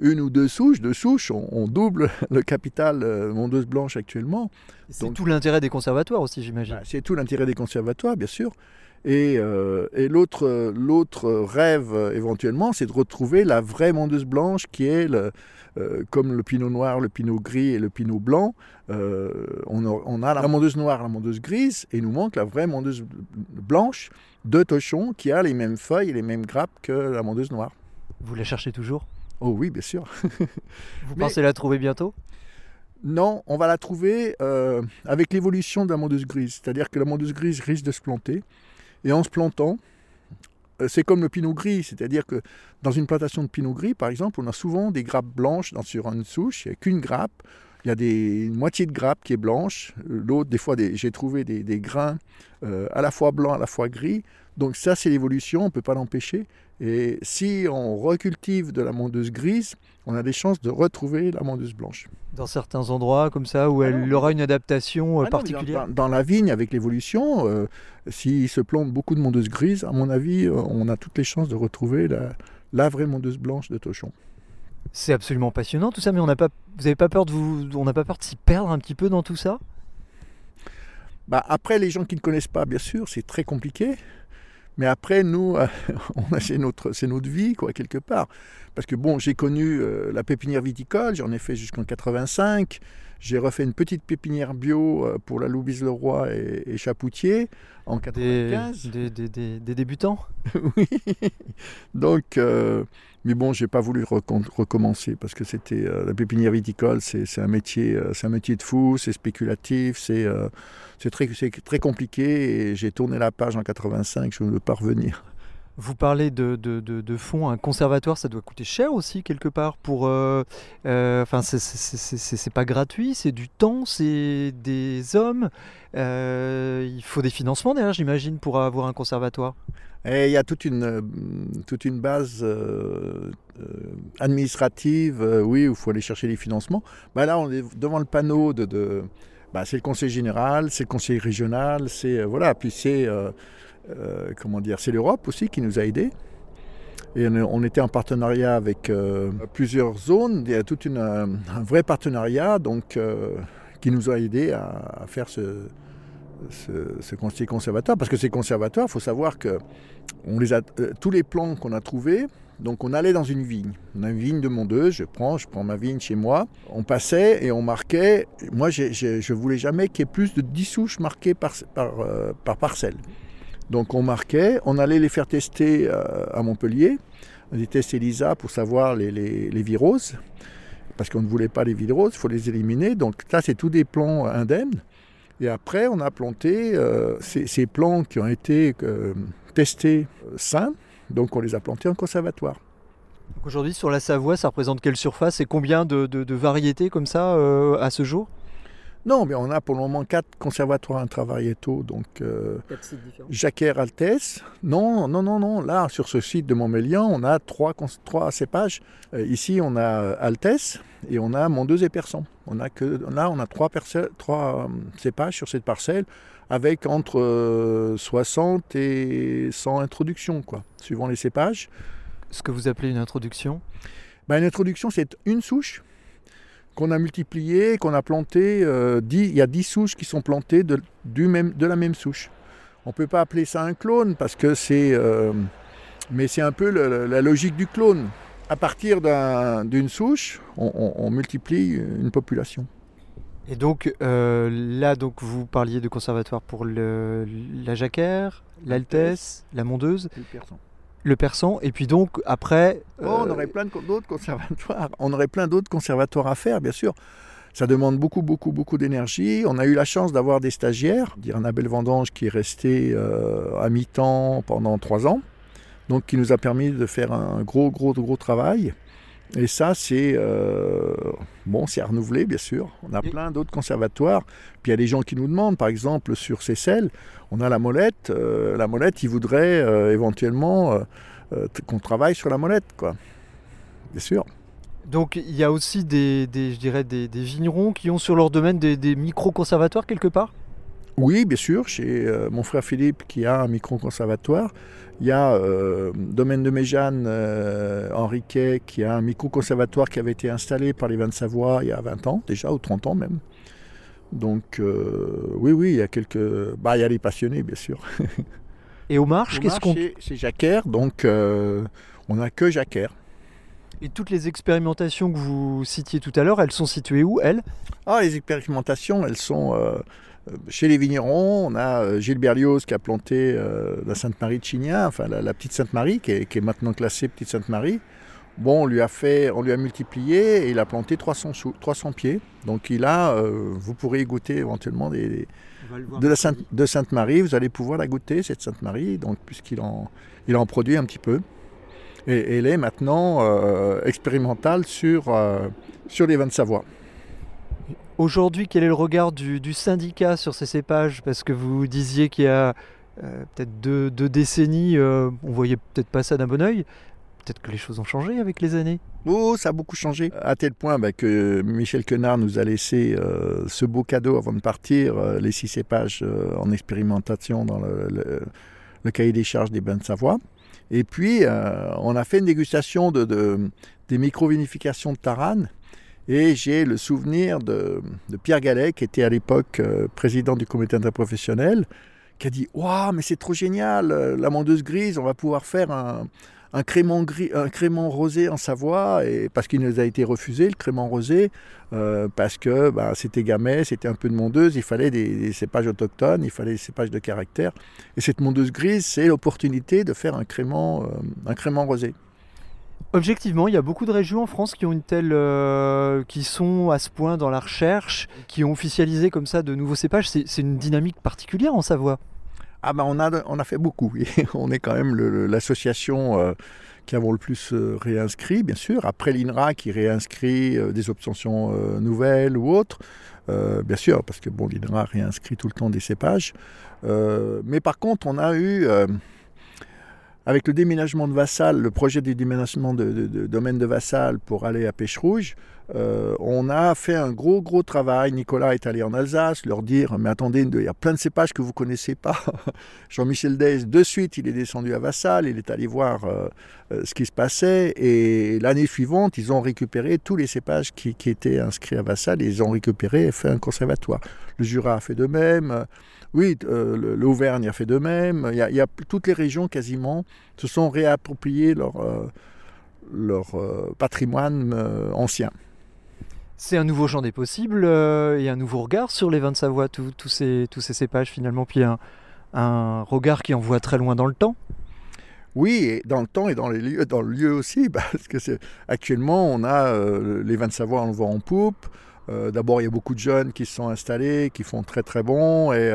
une ou deux souches, deux souches, on, on double le capital mondeuse blanche actuellement. C'est tout l'intérêt des conservatoires aussi, j'imagine. Bah, c'est tout l'intérêt des conservatoires, bien sûr. Et, euh, et l'autre, l'autre rêve, éventuellement, c'est de retrouver la vraie mondeuse blanche qui est, le- euh, comme le pinot noir, le pinot gris et le pinot blanc. euh, on, a, on a la mondeuse noire, la mondeuse grise, et il nous manque la vraie mondeuse blanche de Tochon qui a les mêmes feuilles et les mêmes grappes que la mondeuse noire. Vous la cherchez toujours? Oh oui, bien sûr. Vous Mais- pensez la trouver bientôt? Non, on va la trouver euh, avec l'évolution de la mondeuse grise. C'est-à-dire que la mondeuse grise risque de se planter. Et en se plantant, euh, c'est comme le pinot gris. C'est-à-dire que dans une plantation de pinot gris, par exemple, on a souvent des grappes blanches dans, sur une souche. Il n'y a qu'une grappe. Il y a des, une moitié de grappe qui est blanche. Euh, L'autre, des fois, j'ai trouvé des, des grains euh, à la fois blancs, à la fois gris. Donc ça, c'est l'évolution, on ne peut pas l'empêcher. Et si on recultive de la mondeuse grise, on a des chances de retrouver la mondeuse blanche. Dans certains endroits comme ça où Ah elle aura une adaptation euh, Ah non, particulière Dans, dans la vigne, avec l'évolution, euh, s'il se plante beaucoup de mondeuses grises, à mon avis, euh, on a toutes les chances de retrouver la, la vraie mondeuse blanche de Tochon. C'est absolument passionnant tout ça, mais on n'a pas, vous n'avez pas peur de vous, on n'a pas peur de s'y perdre un petit peu dans tout ça? Bah, après, les gens qui ne connaissent pas, bien sûr, c'est très compliqué. Mais après, nous, a- c'est notre, notre vie, quoi, quelque part. Parce que bon, j'ai connu euh, la pépinière viticole, j'en ai fait jusqu'en 85. J'ai refait une petite pépinière bio euh, pour la Louise Leroy et, et Chapoutier en Des, 95. des, des- des- des débutants? Oui. Donc, euh, mais bon, j'ai pas voulu recom- recommencer parce que c'était euh, la pépinière viticole, c'est un métier, c'est un métier de fou, c'est spéculatif, c'est euh, c'est très, c'est très compliqué et j'ai tourné la page en 85, je ne veux pas revenir. Vous parlez de, fonds, un conservatoire, ça doit coûter cher aussi quelque part pour. euh, euh, c'est- pas gratuit, c'est du temps, c'est des hommes. euh, il faut des financements derrière, j'imagine, pour avoir un conservatoire. Et il y a toute une, euh, toute une base euh, administrative, oui, où il faut aller chercher les financements. Bah là, on est devant le panneau de. de- bah, c'est le conseil général, c'est le conseil régional, c'est. voilà, puis c'est. Euh, comment dire C'est l'Europe aussi qui nous a aidés. Et on, était en partenariat avec euh, plusieurs zones. Il y a tout euh, un vrai partenariat donc, qui nous a aidés à, faire ce, ce, conservatoire. Parce que ces conservatoires, il faut savoir que on les a, tous les plans qu'on a trouvés, donc on allait dans une vigne. On a une vigne de Mondeuse, je prends, ma vigne chez moi. On passait et on marquait. Moi, je voulais jamais qu'il y ait plus de 10 souches marquées par, par parcelle. Donc on marquait, on allait les faire tester euh, à Montpellier, des tests ELISA pour savoir les, les, viroses, parce qu'on ne voulait pas les viroses, il faut les éliminer. Donc ça, c'est tous des plants indemnes. Et après, on a planté euh, ces, ces plants qui ont été euh, testés sains, donc on les a plantés en conservatoire. Aujourd'hui, sur la Savoie, ça représente quelle surface et combien de, variétés comme ça à ce jour? Non, mais on a pour le moment quatre conservatoires intravariétaux, donc euh, Jacquère Altesse. Non, non, non, non. Là, sur ce site de Montmélian, on a trois, trois cépages. Euh, ici, on a euh, Altesse et on a Mondeuse et Persan. On a que, là, on a trois, trois euh, cépages sur cette parcelle avec entre euh, 60 et 100 introductions, quoi, suivant les cépages. Ce que vous appelez une introduction? Ben, une introduction, c'est une souche qu'on a multipliée, qu'on a plantée. euh, il y a 10 souches qui sont plantées de, du même, de la même souche. On ne peut pas appeler ça un clone parce que c'est. euh, mais c'est un peu le- la logique du clone. À partir d'un- d'une souche, on, on- on multiplie une population. Et donc euh, là, donc vous parliez de conservatoire pour le, la Jacquère, l'Altesse, la Mondeuse, le Persan, et puis donc après. Oh, on euh, aurait plein d'autres conservatoires. On aurait plein d'autres conservatoires à faire, bien sûr. Ça demande beaucoup, beaucoup, beaucoup d'énergie. On a eu la chance d'avoir des stagiaires. Dire Annabelle Vendange qui est restée euh, à mi-temps pendant trois ans, donc qui nous a permis de faire un gros, gros, gros travail. Et ça, c'est euh, bon, c'est à renouveler, bien sûr. On a plein d'autres conservatoires. Puis il y a des gens qui nous demandent, par exemple, sur Seyssel, on a la molette. euh, la molette, ils voudraient euh, éventuellement qu'on travaille sur la molette, quoi. Bien sûr. Donc il y a aussi des, des- je dirais des, des vignerons qui ont sur leur domaine des, des micro-conservatoires quelque part? Oui, bien sûr, chez euh, mon frère Philippe qui a un micro-conservatoire. Il y a euh, Domaine de Méjeanne, euh, Henriquet, qui a un micro-conservatoire qui avait été installé par les Vins de Savoie il y a 20 ans, déjà, ou 30 ans même. Donc, oui, oui, il y a quelques. Bah, il y a les passionnés, bien sûr. Et aux marches, Au qu'est-ce qu'on C'est Jacquère, donc on n'a que Jacquère. Et toutes les expérimentations que vous citiez tout à l'heure, elles sont situées où, elles? Ah, les expérimentations, elles sont chez les vignerons. On a euh, Gilles Berlioz qui a planté euh, la Sainte-Marie de Chignin, enfin la, la petite Sainte-Marie, qui est, qui est maintenant classée petite Sainte-Marie. Bon, on lui a fait, on lui a multiplié et il a planté 300, sou- 300 pieds. Donc il a, euh, vous pourrez goûter éventuellement des, des- de la Sainte, de Sainte-Marie. Vous allez pouvoir la goûter cette Sainte-Marie, donc puisqu'il en, il en produit un petit peu. Et, et elle est maintenant euh, expérimentale sur, euh, sur les vins de Savoie. Aujourd'hui, quel est le regard du, syndicat sur ces cépages? Parce que vous disiez qu'il y a euh, peut-être deux, décennies, euh, on voyait peut-être pas ça d'un bon oeil. Peut-être que les choses ont changé avec les années. Oh, ça a beaucoup changé. À tel point bah, que Michel Quenard nous a laissé euh, ce beau cadeau avant de partir, euh, les six cépages en expérimentation dans le, cahier des charges des bains de Savoie. Et puis, on a fait une dégustation de, de- des micro-vinifications de Taranne. Et j'ai le souvenir de, Pierre Gallet, qui était à l'époque euh, président du comité interprofessionnel, qui a dit Waouh, mais c'est trop génial, euh, la mondeuse grise, on va pouvoir faire un, un crément, gris, un rosé en Savoie, et, parce qu'il nous a été refusé, le crément rosé, euh, parce que bah, c'était gamay, c'était un peu de mondeuse, il fallait des, cépages autochtones, il fallait des cépages de caractère. Et cette mondeuse grise, c'est l'opportunité de faire un crément, un crément rosé. Objectivement, il y a beaucoup de régions en France qui ont une telle, euh, qui sont à ce point dans la recherche, qui ont officialisé comme ça de nouveaux cépages. C'est une dynamique particulière en Savoie. Ah ben on a, on a fait beaucoup. On est quand même l'association euh, qui avons le plus euh, réinscrit, bien sûr. Après l'INRA qui réinscrit des obtentions nouvelles ou autres, bien sûr, parce que bon, l'INRA réinscrit tout le temps des cépages. Mais par contre, on a eu avec le déménagement de Vassal, le projet du déménagement de, de, de domaine de Vassal pour aller à Pêche Rouge, euh, on a fait un gros gros travail. Nicolas est allé en Alsace, leur dire mais attendez, il y a plein de cépages que vous connaissez pas. Jean-Michel Deys, de suite, il est descendu à Vassal, il est allé voir euh, euh, ce qui se passait et l'année suivante, ils ont récupéré tous les cépages qui, étaient inscrits à Vassal et ils ont récupéré et fait un conservatoire. Le Jura a fait de même. Oui, l'Auvergne a fait de même. Il y, a, il y, a, toutes les régions quasiment se sont réappropriées leur, leur patrimoine ancien. C'est un nouveau champ des possibles euh, et un nouveau regard sur les vins de Savoie, tous ces, tous ces cépages finalement, puis un, un, regard qui envoie très loin dans le temps. Oui, et dans le temps et dans, les lieux, dans le lieu aussi, parce que actuellement on a euh, les vins de Savoie en vent en poupe. Euh, D'abord, il y a beaucoup de jeunes qui se sont installés, qui font très très bon et,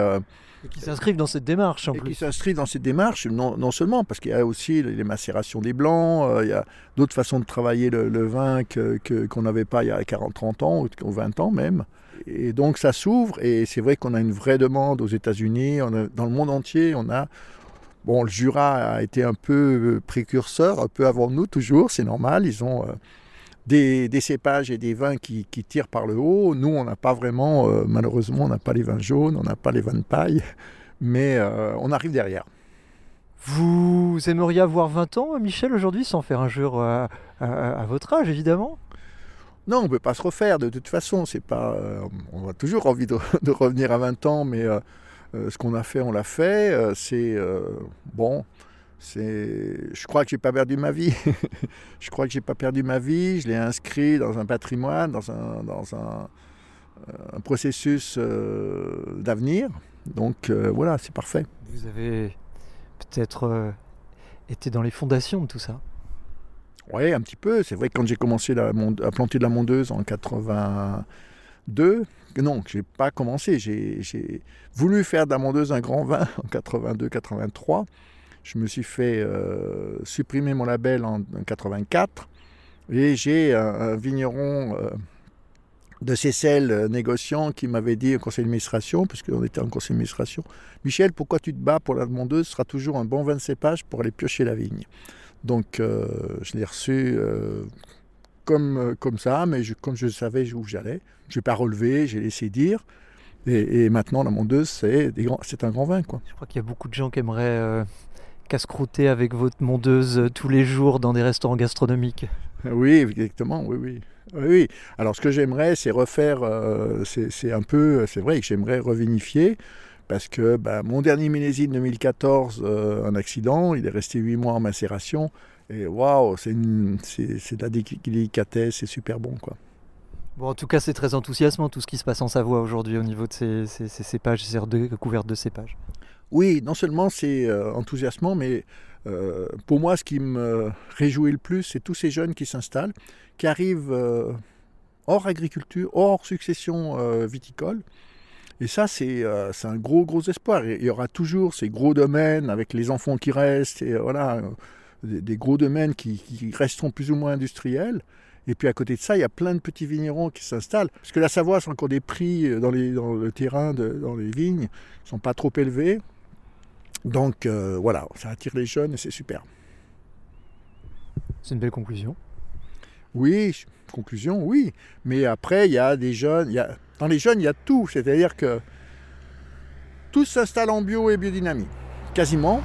et qui s'inscrivent dans cette démarche en et plus. Qui s'inscrivent dans cette démarche, non, non seulement parce qu'il y a aussi les macérations des blancs, euh, il y a d'autres façons de travailler le, le vin qu'on que, n'avait pas il y a 40-30 ans ou 20 ans même. Et donc ça s'ouvre et c'est vrai qu'on a une vraie demande aux États-Unis, dans le monde entier, on a Bon, le Jura a été un peu précurseur, un peu avant nous toujours, c'est normal. Ils ont euh, des, des, cépages et des vins qui, qui, tirent par le haut. Nous, on n'a pas vraiment, euh, malheureusement, on n'a pas les vins jaunes, on n'a pas les vins de paille, mais euh, on arrive derrière. Vous aimeriez avoir 20 ans, Michel, aujourd'hui, sans faire injure à, à, à votre âge, évidemment? Non, on ne peut pas se refaire de toute façon. C'est pas, on a toujours envie de, de, revenir à 20 ans, mais euh, ce qu'on a fait, on l'a fait. Euh, c'est bon. C'est, je crois que j'ai pas perdu ma vie. je crois que j'ai pas perdu ma vie. Je l'ai inscrit dans un patrimoine, dans un, dans un, un processus euh, d'avenir. Donc euh, voilà, c'est parfait. Vous avez peut-être euh, été dans les fondations de tout ça. Oui, un petit peu. C'est vrai que quand j'ai commencé la, à planter de la mondeuse en 82, non, j'ai pas commencé. J'ai voulu faire de la mondeuse un grand vin en 82-83. Je me suis fait euh, supprimer mon label en, en 84 et j'ai un, vigneron euh, de Cécelle euh, négociant qui m'avait dit au conseil d'administration, puisqu'on était en conseil d'administration, Michel, pourquoi tu te bats pour la mondeuse Ce sera toujours un bon vin de cépage pour aller piocher la vigne. Donc je l'ai reçu comme, comme ça, mais comme je savais où j'allais, je n'ai pas relevé, j'ai laissé dire. Et, maintenant, la mondeuse, c'est un grand vin. Je crois qu'il y a beaucoup de gens qui aimeraient casse-croûter avec votre mondeuse euh, tous les jours dans des restaurants gastronomiques. Oui, exactement, oui, oui. Oui, oui. Alors, ce que j'aimerais, c'est refaire, euh, c'est un peu, c'est vrai que j'aimerais revinifier, parce que ben, mon dernier millésime 2014, euh, un accident, il est resté 8 mois en macération, et waouh, c'est de la délicatesse, c'est super bon, quoi. Bon, en tout cas, c'est très enthousiasmant tout ce qui se passe en Savoie aujourd'hui au niveau de ces, ces, ces cépages, ces recouvertes de cépages. Oui, non seulement c'est euh, enthousiasmant, mais euh, pour moi, ce qui me réjouit le plus, c'est tous ces jeunes qui s'installent, qui arrivent euh, hors agriculture, hors succession viticole. Et ça, c'est un gros, gros espoir. Il y aura toujours ces gros domaines avec les enfants qui restent, et voilà, des, gros domaines qui, resteront plus ou moins industriels. Et puis à côté de ça, il y a plein de petits vignerons qui s'installent. Parce que la Savoie, c'est encore des prix dans, les, dans le terrain, dans les vignes, ne sont pas trop élevés. Donc euh, voilà, ça attire les jeunes et c'est super. C'est une belle conclusion. Oui, conclusion, oui. Mais après, il y a des jeunes. Y a, dans les jeunes, il y a tout. C'est-à-dire que tous s'installent en bio et biodynamie. Quasiment.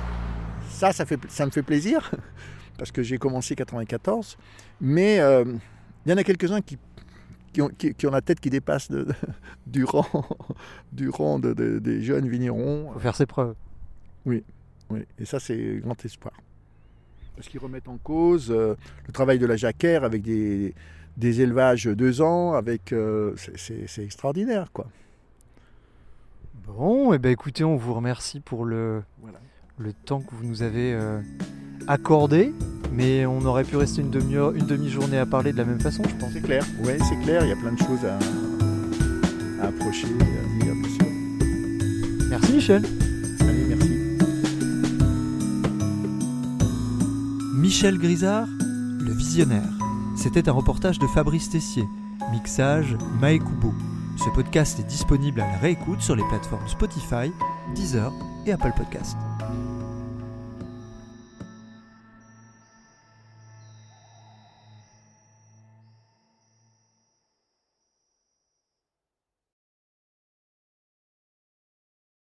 Ça, ça, fait, ça me fait plaisir. Parce que j'ai commencé 94. Mais il euh, y en a quelques-uns qui, qui ont, qui, qui ont la tête qui dépasse de- du rang, du rang de- de- des jeunes vignerons. Faut faire ses preuves. Oui, et ça c'est grand espoir. Parce qu'ils remettent en cause euh, le travail de la jacquère avec des, des élevages deux ans, avec euh, c'est- extraordinaire quoi. Bon, et ben écoutez, on vous remercie pour le, Voilà. le temps que vous nous avez euh, accordé. Mais on aurait pu rester une demi-heure, une demi-journée à parler de la même façon, je pense. C'est clair, ouais c'est clair, il y a plein de choses à, à approcher, à dire bien sûr. Merci Michel. Michel Grisard, le visionnaire. C'était un reportage de Fabrice Tessier. Mixage, Mae. Ce podcast est disponible à la réécoute sur les plateformes Spotify, Deezer et Apple Podcast.